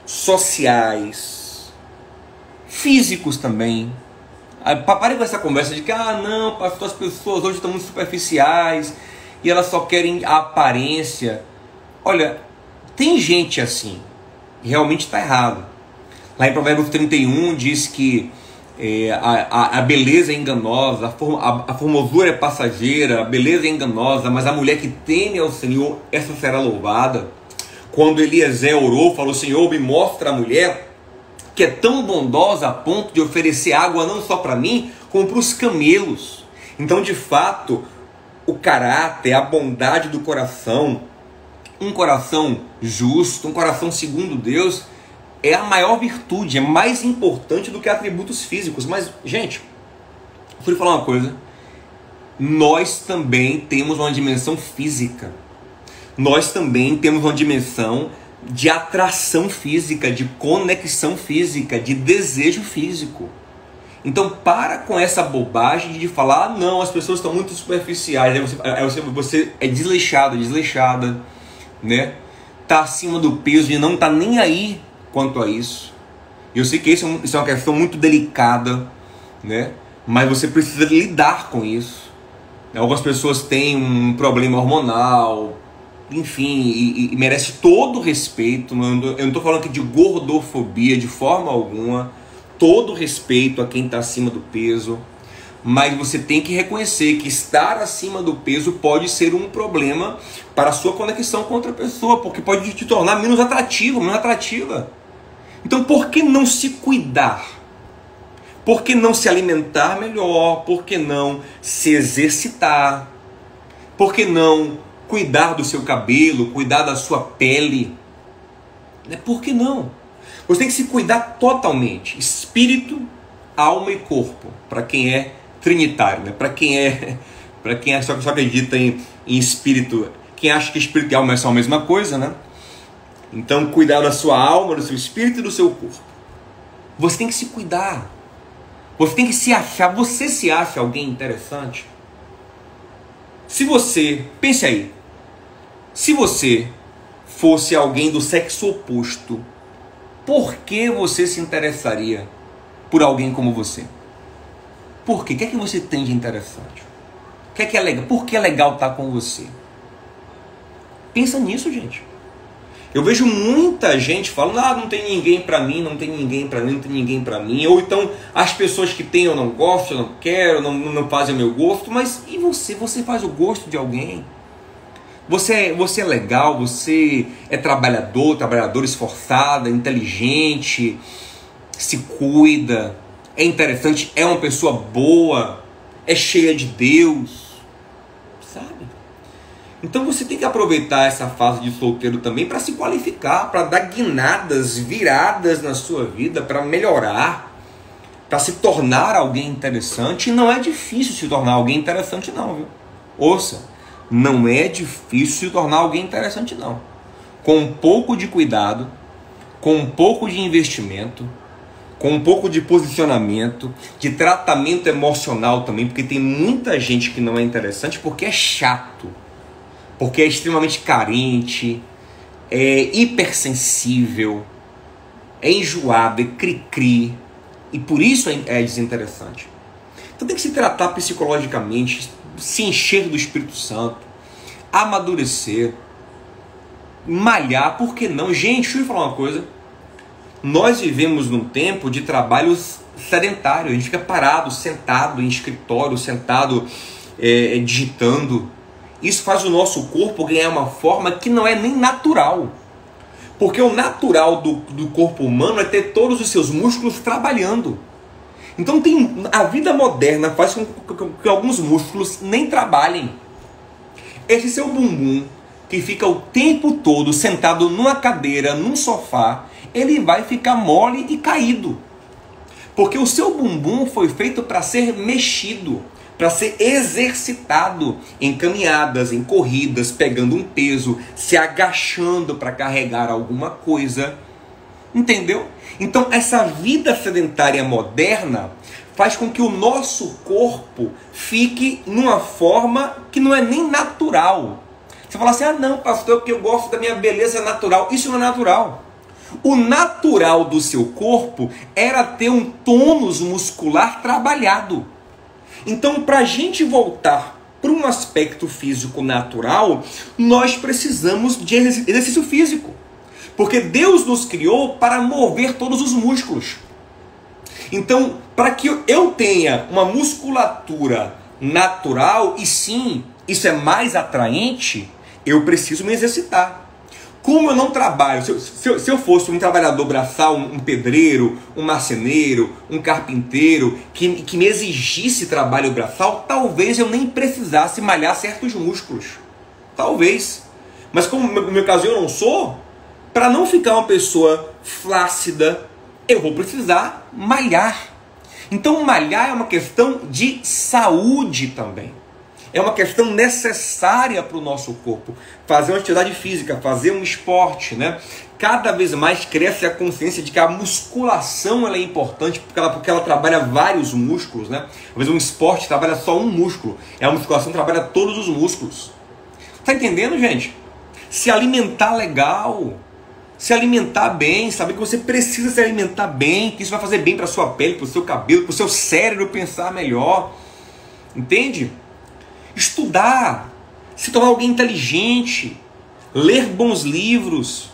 sociais, físicos também. Pare com essa conversa de que, ah, não, pastor, as pessoas hoje estão muito superficiais e elas só querem a aparência. Olha, tem gente assim, realmente está errado. Lá em Provérbios 31 diz que é, a, a, beleza é enganosa, a, form, a, a, formosura é passageira, a beleza é enganosa, mas a mulher que teme ao Senhor, essa será louvada. Quando Eliezer orou, falou: Senhor, me mostra a mulher que é tão bondosa a ponto de oferecer água não só para mim, como para os camelos. Então, de fato, o caráter, a bondade do coração, um coração justo, um coração segundo Deus, é a maior virtude, é mais importante do que atributos físicos. Mas, gente, vou falar uma coisa. Nós também temos uma dimensão física. Nós também temos uma dimensão de atração física, de conexão física, de desejo físico. Então para com essa bobagem de falar, ah, não, as pessoas estão muito superficiais, aí você, você, você é desleixado, desleixada, né? Tá acima do peso e não tá nem aí quanto a isso. Eu sei que isso é, isso é uma questão muito delicada, né? Mas você precisa lidar com isso. Algumas pessoas têm um problema hormonal, enfim, e, e merece todo o respeito. Eu não estou falando aqui de gordofobia de forma alguma. Todo respeito a quem está acima do peso. Mas você tem que reconhecer que estar acima do peso pode ser um problema para a sua conexão com outra pessoa, porque pode te tornar menos atrativo, menos atrativa. Então, por que não se cuidar? Por que não se alimentar melhor? Por que não se exercitar? Por que não cuidar do seu cabelo, cuidar da sua pele. Né? Por que não? Você tem que se cuidar totalmente, espírito, alma e corpo, para quem é trinitário, né? para quem é para quem é, só, só acredita em, em espírito, quem acha que espírito e alma são a mesma coisa, né? Então, cuidar da sua alma, do seu espírito e do seu corpo. Você tem que se cuidar. Você tem que se achar. Você se acha alguém interessante? Se você, pense aí, se você fosse alguém do sexo oposto, por que você se interessaria por alguém como você? Por quê? O que é que você tem de interessante? O que é que é legal? Por que é legal estar com você? Pensa nisso, gente. Eu vejo muita gente falando: "Ah, não tem ninguém para mim, não tem ninguém para mim, não tem ninguém para mim". Ou então as pessoas que têm eu não gosto, eu não quero, não, não fazem o meu gosto, mas e você? Você faz o gosto de alguém? Você, você é legal, você é trabalhador, trabalhador esforçado, inteligente, se cuida, é interessante, é uma pessoa boa, é cheia de Deus, sabe? Então você tem que aproveitar essa fase de solteiro também para se qualificar, para dar guinadas, viradas na sua vida, para melhorar, para se tornar alguém interessante. E não é difícil se tornar alguém interessante, não, viu? Ouça, não é difícil se tornar alguém interessante, não. Com um pouco de cuidado, com um pouco de investimento, com um pouco de posicionamento, de tratamento emocional também, porque tem muita gente que não é interessante porque é chato porque é extremamente carente, é hipersensível, é enjoado, é cri-cri, e por isso é, é desinteressante. Então tem que se tratar psicologicamente, se encher do Espírito Santo, amadurecer, malhar, por que não? Gente, deixa eu falar uma coisa. Nós vivemos num tempo de trabalho sedentário, a gente fica parado, sentado em escritório, sentado é, digitando, isso faz o nosso corpo ganhar uma forma que não é nem natural. Porque o natural do, do corpo humano é ter todos os seus músculos trabalhando. Então tem a vida moderna faz com que, alguns músculos nem trabalhem. Esse seu bumbum que fica o tempo todo sentado numa cadeira, num sofá, ele vai ficar mole e caído. Porque o seu bumbum foi feito para ser mexido para ser exercitado em caminhadas, em corridas, pegando um peso, se agachando para carregar alguma coisa. Entendeu? Então, essa vida sedentária moderna faz com que o nosso corpo fique numa forma que não é nem natural. Você fala assim: ah, não, pastor, que eu gosto da minha beleza natural. Isso não é natural. O natural do seu corpo era ter um tônus muscular trabalhado. Então, para a gente voltar para um aspecto físico natural, nós precisamos de exercício físico. Porque Deus nos criou para mover todos os músculos. Então, para que eu tenha uma musculatura natural, e sim, isso é mais atraente, eu preciso me exercitar. Como eu não trabalho, se eu, se eu, se eu fosse um trabalhador braçal, um, um, pedreiro, um marceneiro, um carpinteiro, que, que me exigisse trabalho braçal, talvez eu nem precisasse malhar certos músculos. Talvez. Mas como no meu caso eu não sou, para não ficar uma pessoa flácida, eu vou precisar malhar. Então malhar é uma questão de saúde também é uma questão necessária para o nosso corpo. Fazer uma atividade física, fazer um esporte, né? Cada vez mais cresce a consciência de que a musculação ela é importante porque ela, porque ela trabalha vários músculos, né? Às vezes um esporte trabalha só um músculo, é a musculação trabalha todos os músculos. Tá entendendo, gente? Se alimentar legal, se alimentar bem, saber que você precisa se alimentar bem, que isso vai fazer bem para sua pele, para o seu cabelo, para o seu cérebro pensar melhor. Entende? estudar, se tornar alguém inteligente, ler bons livros,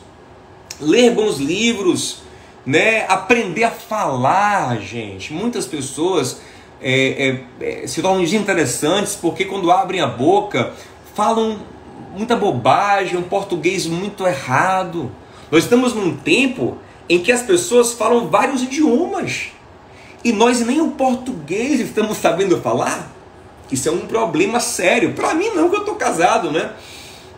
ler bons livros, né? aprender a falar, gente. Muitas pessoas é, é, é, se tornam desinteressantes porque quando abrem a boca falam muita bobagem, um português muito errado. Nós estamos num tempo em que as pessoas falam vários idiomas e nós nem o português estamos sabendo falar. Isso é um problema sério. Para mim não, que eu tô casado, né?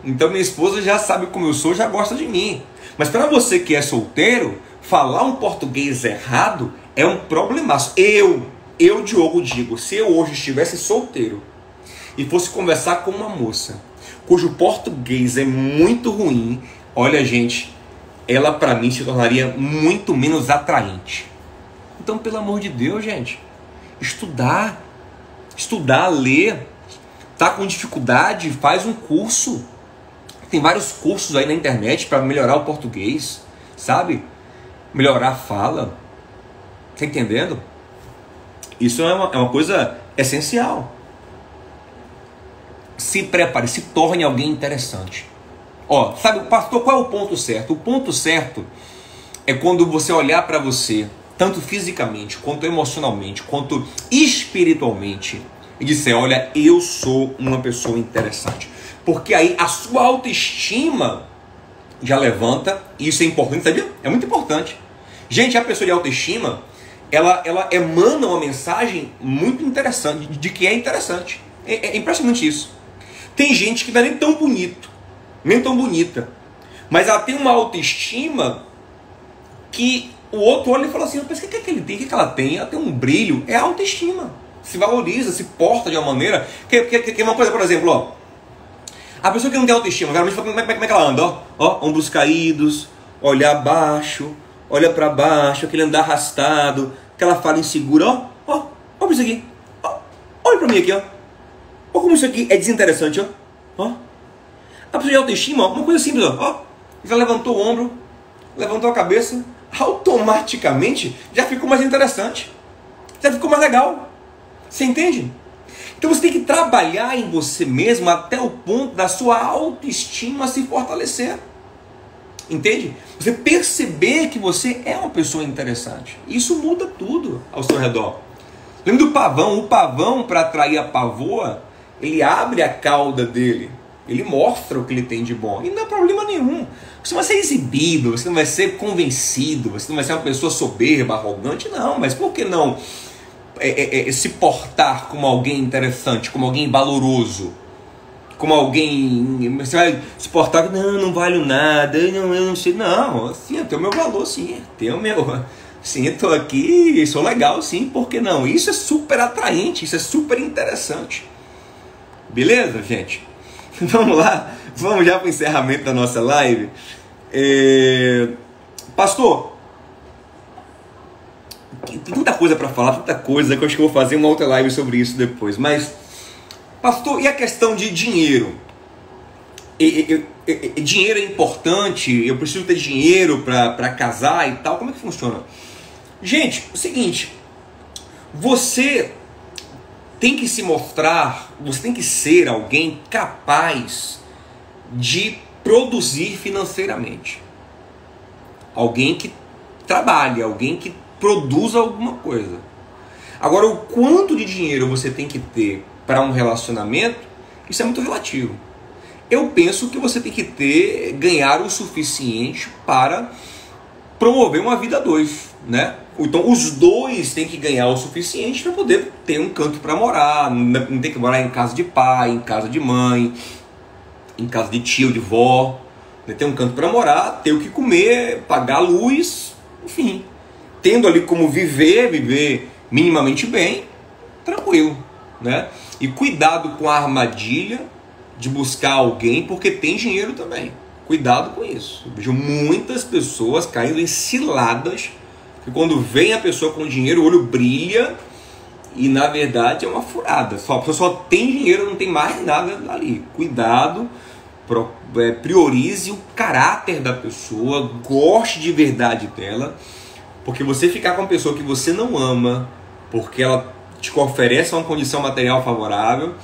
Então minha esposa já sabe como eu sou, já gosta de mim. Mas para você que é solteiro, falar um português errado é um problemaço. Eu, eu, Diogo, digo, se eu hoje estivesse solteiro e fosse conversar com uma moça cujo português é muito ruim, olha, gente, ela para mim se tornaria muito menos atraente. Então, pelo amor de Deus, gente, estudar, estudar, ler, tá com dificuldade, faz um curso. Tem vários cursos aí na internet para melhorar o português, sabe? Melhorar a fala. Tá entendendo? Isso é uma, é uma coisa essencial. Se prepare, se torne alguém interessante. Ó, sabe, pastor, qual é o ponto certo? O ponto certo é quando você olhar para você, tanto fisicamente, quanto emocionalmente, quanto espiritualmente, e disser: Olha, eu sou uma pessoa interessante. Porque aí a sua autoestima já levanta, e isso é importante, sabia? É muito importante. Gente, a pessoa de autoestima, ela, ela emana uma mensagem muito interessante, de que é interessante. É, é impressionante isso. Tem gente que não é nem tão bonito, nem tão bonita, mas ela tem uma autoestima que o outro olha e fala assim: mas o que, é que ele tem? O que, é que ela tem? Ela tem um brilho, é autoestima. Se valoriza, se porta de uma maneira. Que, que, que é uma coisa, por exemplo, ó. A pessoa que não tem autoestima, geralmente como é, como é que ela anda? Ó, ó ombros caídos, olhar baixo, olha para baixo, aquele andar arrastado, aquela fala insegura, ó, ó, olha isso aqui, ó, olha para mim aqui, ó, olha como isso aqui é desinteressante, ó, ó. A pessoa de autoestima, uma coisa simples, ó, já levantou o ombro, levantou a cabeça, automaticamente já ficou mais interessante, já ficou mais legal, você entende? Então você tem que trabalhar em você mesmo até o ponto da sua autoestima se fortalecer. Entende? Você perceber que você é uma pessoa interessante. Isso muda tudo ao seu redor. Lembra do pavão? O pavão, para atrair a pavoa, ele abre a cauda dele. Ele mostra o que ele tem de bom. E não é problema nenhum. Você não vai ser exibido, você não vai ser convencido, você não vai ser uma pessoa soberba, arrogante, não. Mas por que não é, é, é, se portar como alguém interessante, como alguém valoroso? como alguém. Você vai se portar, não, não valho nada, não, eu não sei. Não, assim, eu tenho meu valor, sim. Tenho meu. Sim, estou aqui, sou legal, sim, por que não? Isso é super atraente, isso é super interessante. Beleza, gente? Vamos lá, vamos já para o encerramento da nossa live. É... Pastor, tem tanta coisa para falar, tanta coisa que eu acho que eu vou fazer uma outra live sobre isso depois, mas Pastor, e a questão de dinheiro? E, e, e, dinheiro é importante, eu preciso ter dinheiro para casar e tal. Como é que funciona? Gente, é o seguinte, você tem que se mostrar, você tem que ser alguém capaz de produzir financeiramente. Alguém que trabalhe, alguém que produza alguma coisa. Agora, o quanto de dinheiro você tem que ter para um relacionamento, isso é muito relativo. Eu penso que você tem que ter, ganhar o suficiente para promover uma vida a dois, né? Então os dois têm que ganhar o suficiente para poder ter um canto para morar, não tem que morar em casa de pai, em casa de mãe, em casa de tio, de vó, né? ter um canto para morar, ter o que comer, pagar a luz, enfim, tendo ali como viver, viver minimamente bem, tranquilo, né? E cuidado com a armadilha de buscar alguém porque tem dinheiro também. Cuidado com isso. Eu vejo muitas pessoas caindo em ciladas que quando vem a pessoa com dinheiro, o olho brilha e na verdade é uma furada. Só, a pessoa só tem dinheiro, não tem mais nada ali. Cuidado, é, priorize o caráter da pessoa, goste de verdade dela, porque você ficar com uma pessoa que você não ama, porque ela te oferece uma condição material favorável,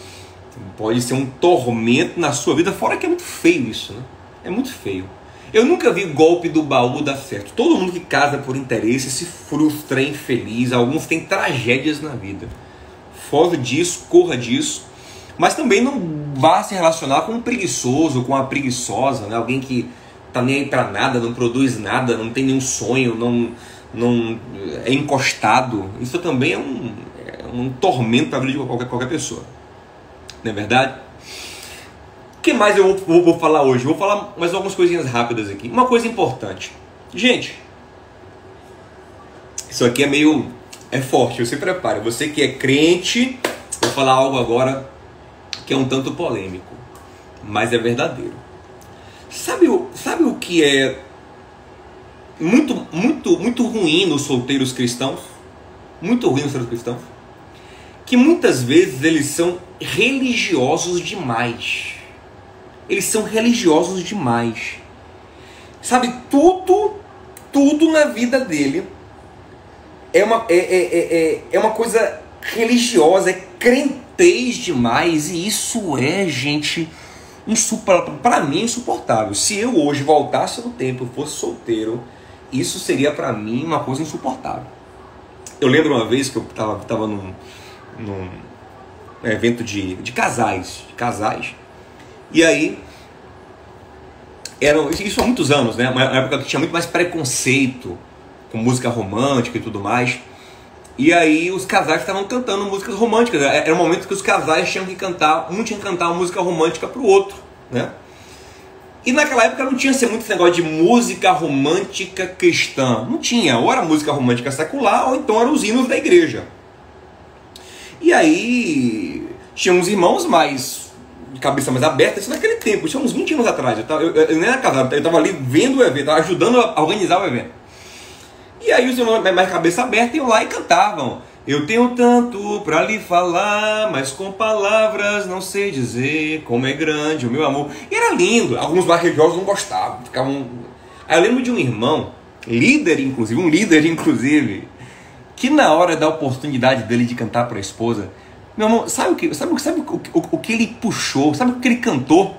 pode ser um tormento na sua vida, fora que é muito feio isso, né? É muito feio. Eu nunca vi golpe do baú dar certo. Todo mundo que casa por interesse se frustra, é infeliz, alguns têm tragédias na vida. Foge disso, corra disso, mas também não vá se relacionar com um preguiçoso, com uma preguiçosa, né? alguém que tá nem aí pra nada, não produz nada, não tem nenhum sonho, não, não é encostado. Isso também é um, um tormento para vida de qualquer, qualquer pessoa. Não é verdade? O que mais eu vou, vou, falar hoje? Vou falar mais algumas coisinhas rápidas aqui. Uma coisa importante. Gente, Isso aqui é meio. é forte, você prepare. Você que é crente, vou falar algo agora que é um tanto polêmico, mas é verdadeiro. Sabe, sabe o que é muito, muito, muito ruim nos solteiros cristãos? Muito ruim nos solteiros cristãos? Que muitas vezes eles são religiosos demais. Eles são religiosos demais. Sabe, tudo, tudo na vida dele é uma, é, é, é, é uma coisa religiosa, é crentez demais. E isso é, gente, para mim insuportável. Se eu hoje voltasse no tempo e fosse solteiro, isso seria para mim uma coisa insuportável. Eu lembro uma vez que eu estava tava num, num evento de, de casais, de casais, e aí eram isso há muitos anos, né? Uma época que tinha muito mais preconceito com música romântica e tudo mais. E aí os casais estavam cantando músicas românticas. Era um momento que os casais tinham que cantar, um tinha que cantar uma música romântica para o outro, né? E naquela época não tinha assim, muito esse negócio de música romântica cristã. Não tinha. Ou era música romântica secular, ou então eram os hinos da igreja. E aí tinha uns irmãos mais de cabeça mais aberta, isso naquele tempo, isso há uns 20 anos atrás. Eu, tava, eu, eu nem era casado, eu estava ali vendo o evento, ajudando a organizar o evento. E aí os irmãos mais cabeça aberta iam lá e cantavam. Eu tenho tanto para lhe falar, mas com palavras não sei dizer como é grande o meu amor. E era lindo. Alguns mais religiosos não gostavam, ficavam. Aí eu lembro de um irmão, líder inclusive, um líder inclusive, que na hora da oportunidade dele de cantar para a esposa, meu irmão, sabe o que? Sabe, sabe o, o, o que ele puxou? Sabe o que ele cantou?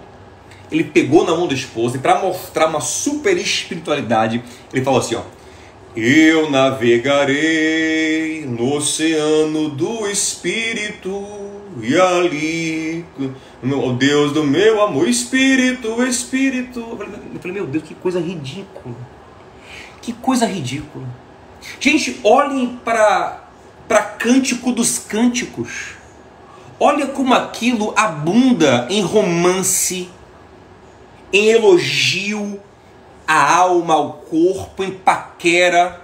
Ele pegou na mão da esposa e para mostrar uma super espiritualidade, ele falou assim, ó: eu navegarei no oceano do Espírito e ali, o Deus do meu amor, Espírito, Espírito. Eu falei, meu Deus, que coisa ridícula. Que coisa ridícula. Gente, olhem para para Cântico dos Cânticos. Olha como aquilo abunda em romance, em elogio, a alma, ao corpo, em paquera,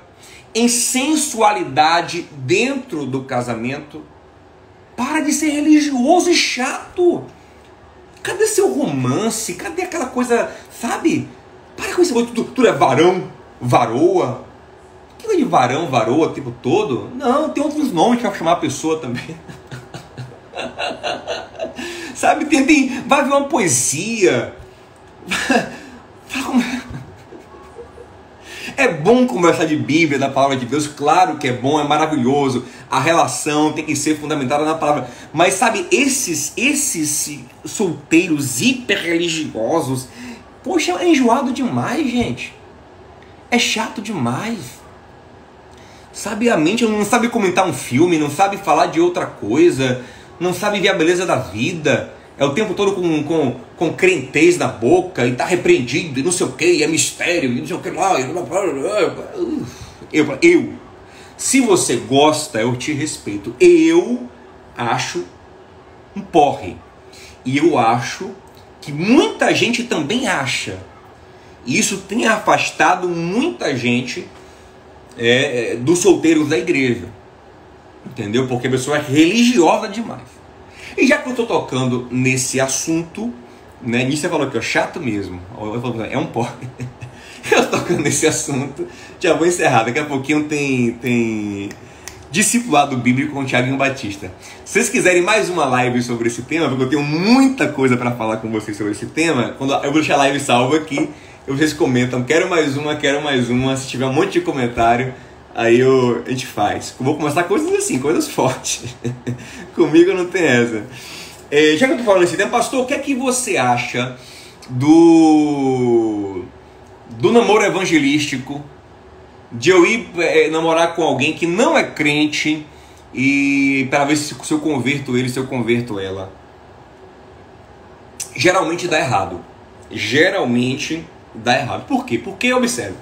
em sensualidade dentro do casamento. Para de ser religioso e chato. Cadê seu romance? Cadê aquela coisa, sabe? Para com esse tudo, tudo é varão, varoa. Que de varão, varoa o tempo todo? Não, tem outros nomes para chamar a pessoa também. sabe, tem, tem, vai ver uma poesia. É bom conversar de Bíblia, da palavra de Deus, claro que é bom, é maravilhoso. A relação tem que ser fundamentada na palavra. Mas sabe, esses esses solteiros hiper religiosos, poxa, é enjoado demais, gente. É chato demais. Sabe, a mente não sabe comentar um filme, não sabe falar de outra coisa, não sabe ver a beleza da vida é o tempo todo com, com, com crentez na boca e tá repreendido e não sei o que, é mistério e não sei o que lá. Eu, eu, se você gosta, eu te respeito. Eu acho um porre. E eu acho que muita gente também acha. E isso tem afastado muita gente é, é dos solteiros da igreja. Entendeu? Porque a pessoa é religiosa demais. E já que eu estou tocando nesse assunto, né, nisso você falou que é chato mesmo, é um pó. eu tocando nesse assunto, já vou encerrar. Daqui a pouquinho tem, tem discipulado bíblico com o Thiago Batista. Se vocês quiserem mais uma live sobre esse tema, porque eu tenho muita coisa para falar com vocês sobre esse tema, quando eu vou deixar a live salva aqui, vocês comentam, quero mais uma, quero mais uma, se tiver um monte de comentário, Aí eu, a gente faz. Vou começar coisas assim, coisas fortes. Comigo não tem essa. É, já que eu tô falando esse tema, pastor, o que é que você acha do do namoro evangelístico? De eu ir é, namorar com alguém que não é crente e para ver se, se eu converto ele, se eu converto ela. Geralmente dá errado. Geralmente dá errado. Por quê? Porque observe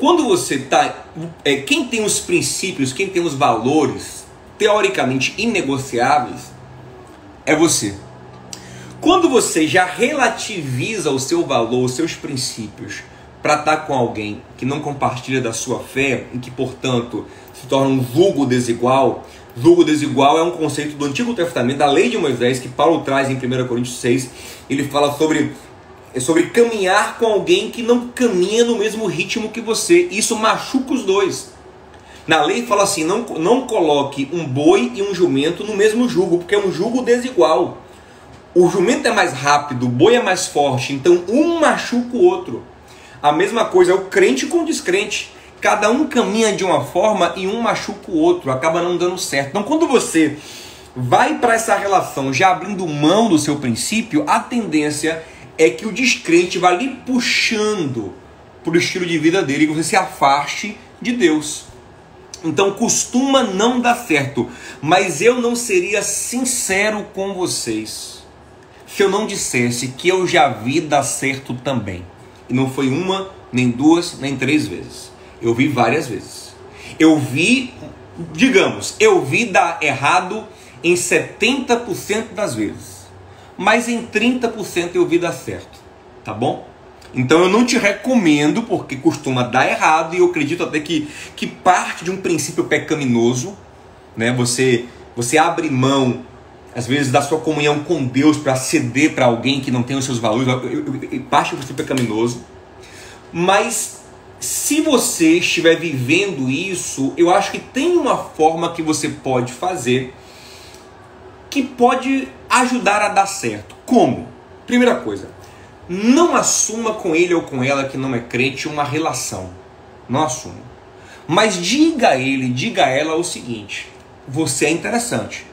quando você está. É, quem tem os princípios, quem tem os valores teoricamente inegociáveis, é você. Quando você já relativiza o seu valor, os seus princípios, para estar com alguém que não compartilha da sua fé e que, portanto, se torna um vulgo desigual, Julgo desigual é um conceito do Antigo Testamento, da lei de Moisés, que Paulo traz em 1 Coríntios 6. Ele fala sobre, sobre caminhar com alguém que não caminha no mesmo ritmo que você. Isso machuca os dois. Na lei fala assim: não, não coloque um boi e um jumento no mesmo jugo, porque é um jugo desigual. O jumento é mais rápido, o boi é mais forte, então um machuca o outro. A mesma coisa é o crente com o descrente cada um caminha de uma forma e um machuca o outro, acaba não dando certo. Então, quando você vai para essa relação já abrindo mão do seu princípio, a tendência é que o descrente vá lhe puxando para o estilo de vida dele e você se afaste de Deus. Então costuma não dar certo, mas eu não seria sincero com vocês se eu não dissesse que eu já vi dar certo também. E não foi uma, nem duas, nem três vezes. Eu vi várias vezes. Eu vi, digamos, eu vi dar errado em 70% das vezes. Mas em 30% eu vi dar certo. Tá bom? Então eu não te recomendo, porque costuma dar errado, e eu acredito até que, que parte de um princípio pecaminoso, né? Você, você abre mão, às vezes, da sua comunhão com Deus para ceder para alguém que não tem os seus valores, parte do princípio pecaminoso. Mas se você estiver vivendo isso, eu acho que tem uma forma que você pode fazer que pode ajudar a dar certo. Como? Primeira coisa, não assuma com ele ou com ela que não é crente uma relação. Não assuma. Mas diga a ele, diga a ela o seguinte: você é interessante.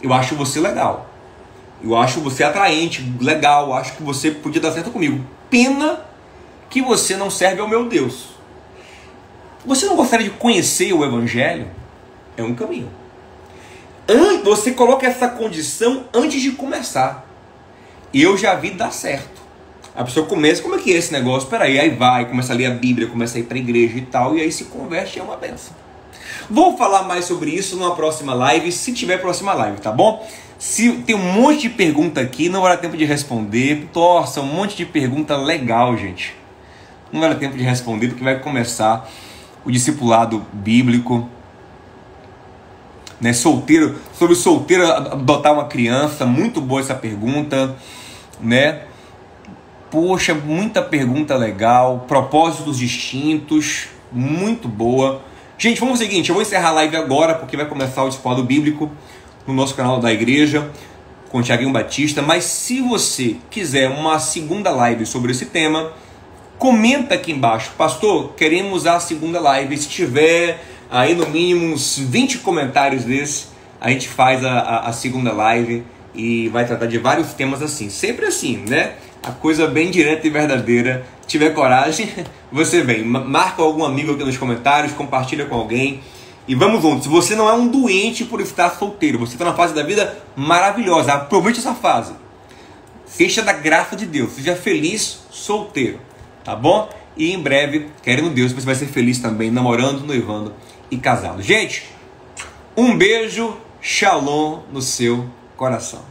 Eu acho você legal. Eu acho você atraente, legal. Acho que você podia dar certo comigo. Pena que você não serve ao meu Deus. Você não gostaria de conhecer o Evangelho? É um caminho. Você coloca essa condição antes de começar. Eu já vi dar certo. A pessoa começa, como é que é esse negócio? Peraí, aí vai, começa a ler a Bíblia, começa a ir para a igreja e tal, e aí se converte é uma benção. Vou falar mais sobre isso numa próxima live, se tiver próxima live, tá bom? Se tem um monte de pergunta aqui, não vai dar tempo de responder. Torça, um monte de pergunta legal, gente. Não vai dar tempo de responder porque vai começar o discipulado bíblico, né? Solteiro, sobre solteiro adotar uma criança, muito boa essa pergunta, né? Poxa, muita pergunta legal, propósitos distintos, muito boa. Gente, vamos ao seguinte, eu vou encerrar a live agora porque vai começar o discipulado bíblico no nosso canal da igreja com o Tiaguinho Batista, mas se você quiser uma segunda live sobre esse tema, Comenta aqui embaixo, pastor, queremos a segunda live. Se tiver aí no mínimo uns 20 comentários desses, a gente faz a, a, a segunda live e vai tratar de vários temas assim. Sempre assim, né? A coisa bem direta e verdadeira. Tiver coragem, você vem. Marca algum amigo aqui nos comentários, compartilha com alguém. E vamos juntos. Você não é um doente por estar solteiro. Você está na fase da vida maravilhosa. Aproveite essa fase. Seja da graça de Deus. Seja feliz solteiro tá bom? E em breve, querendo Deus, você vai ser feliz também, namorando, noivando e casado. Gente, um beijo, shalom no seu coração.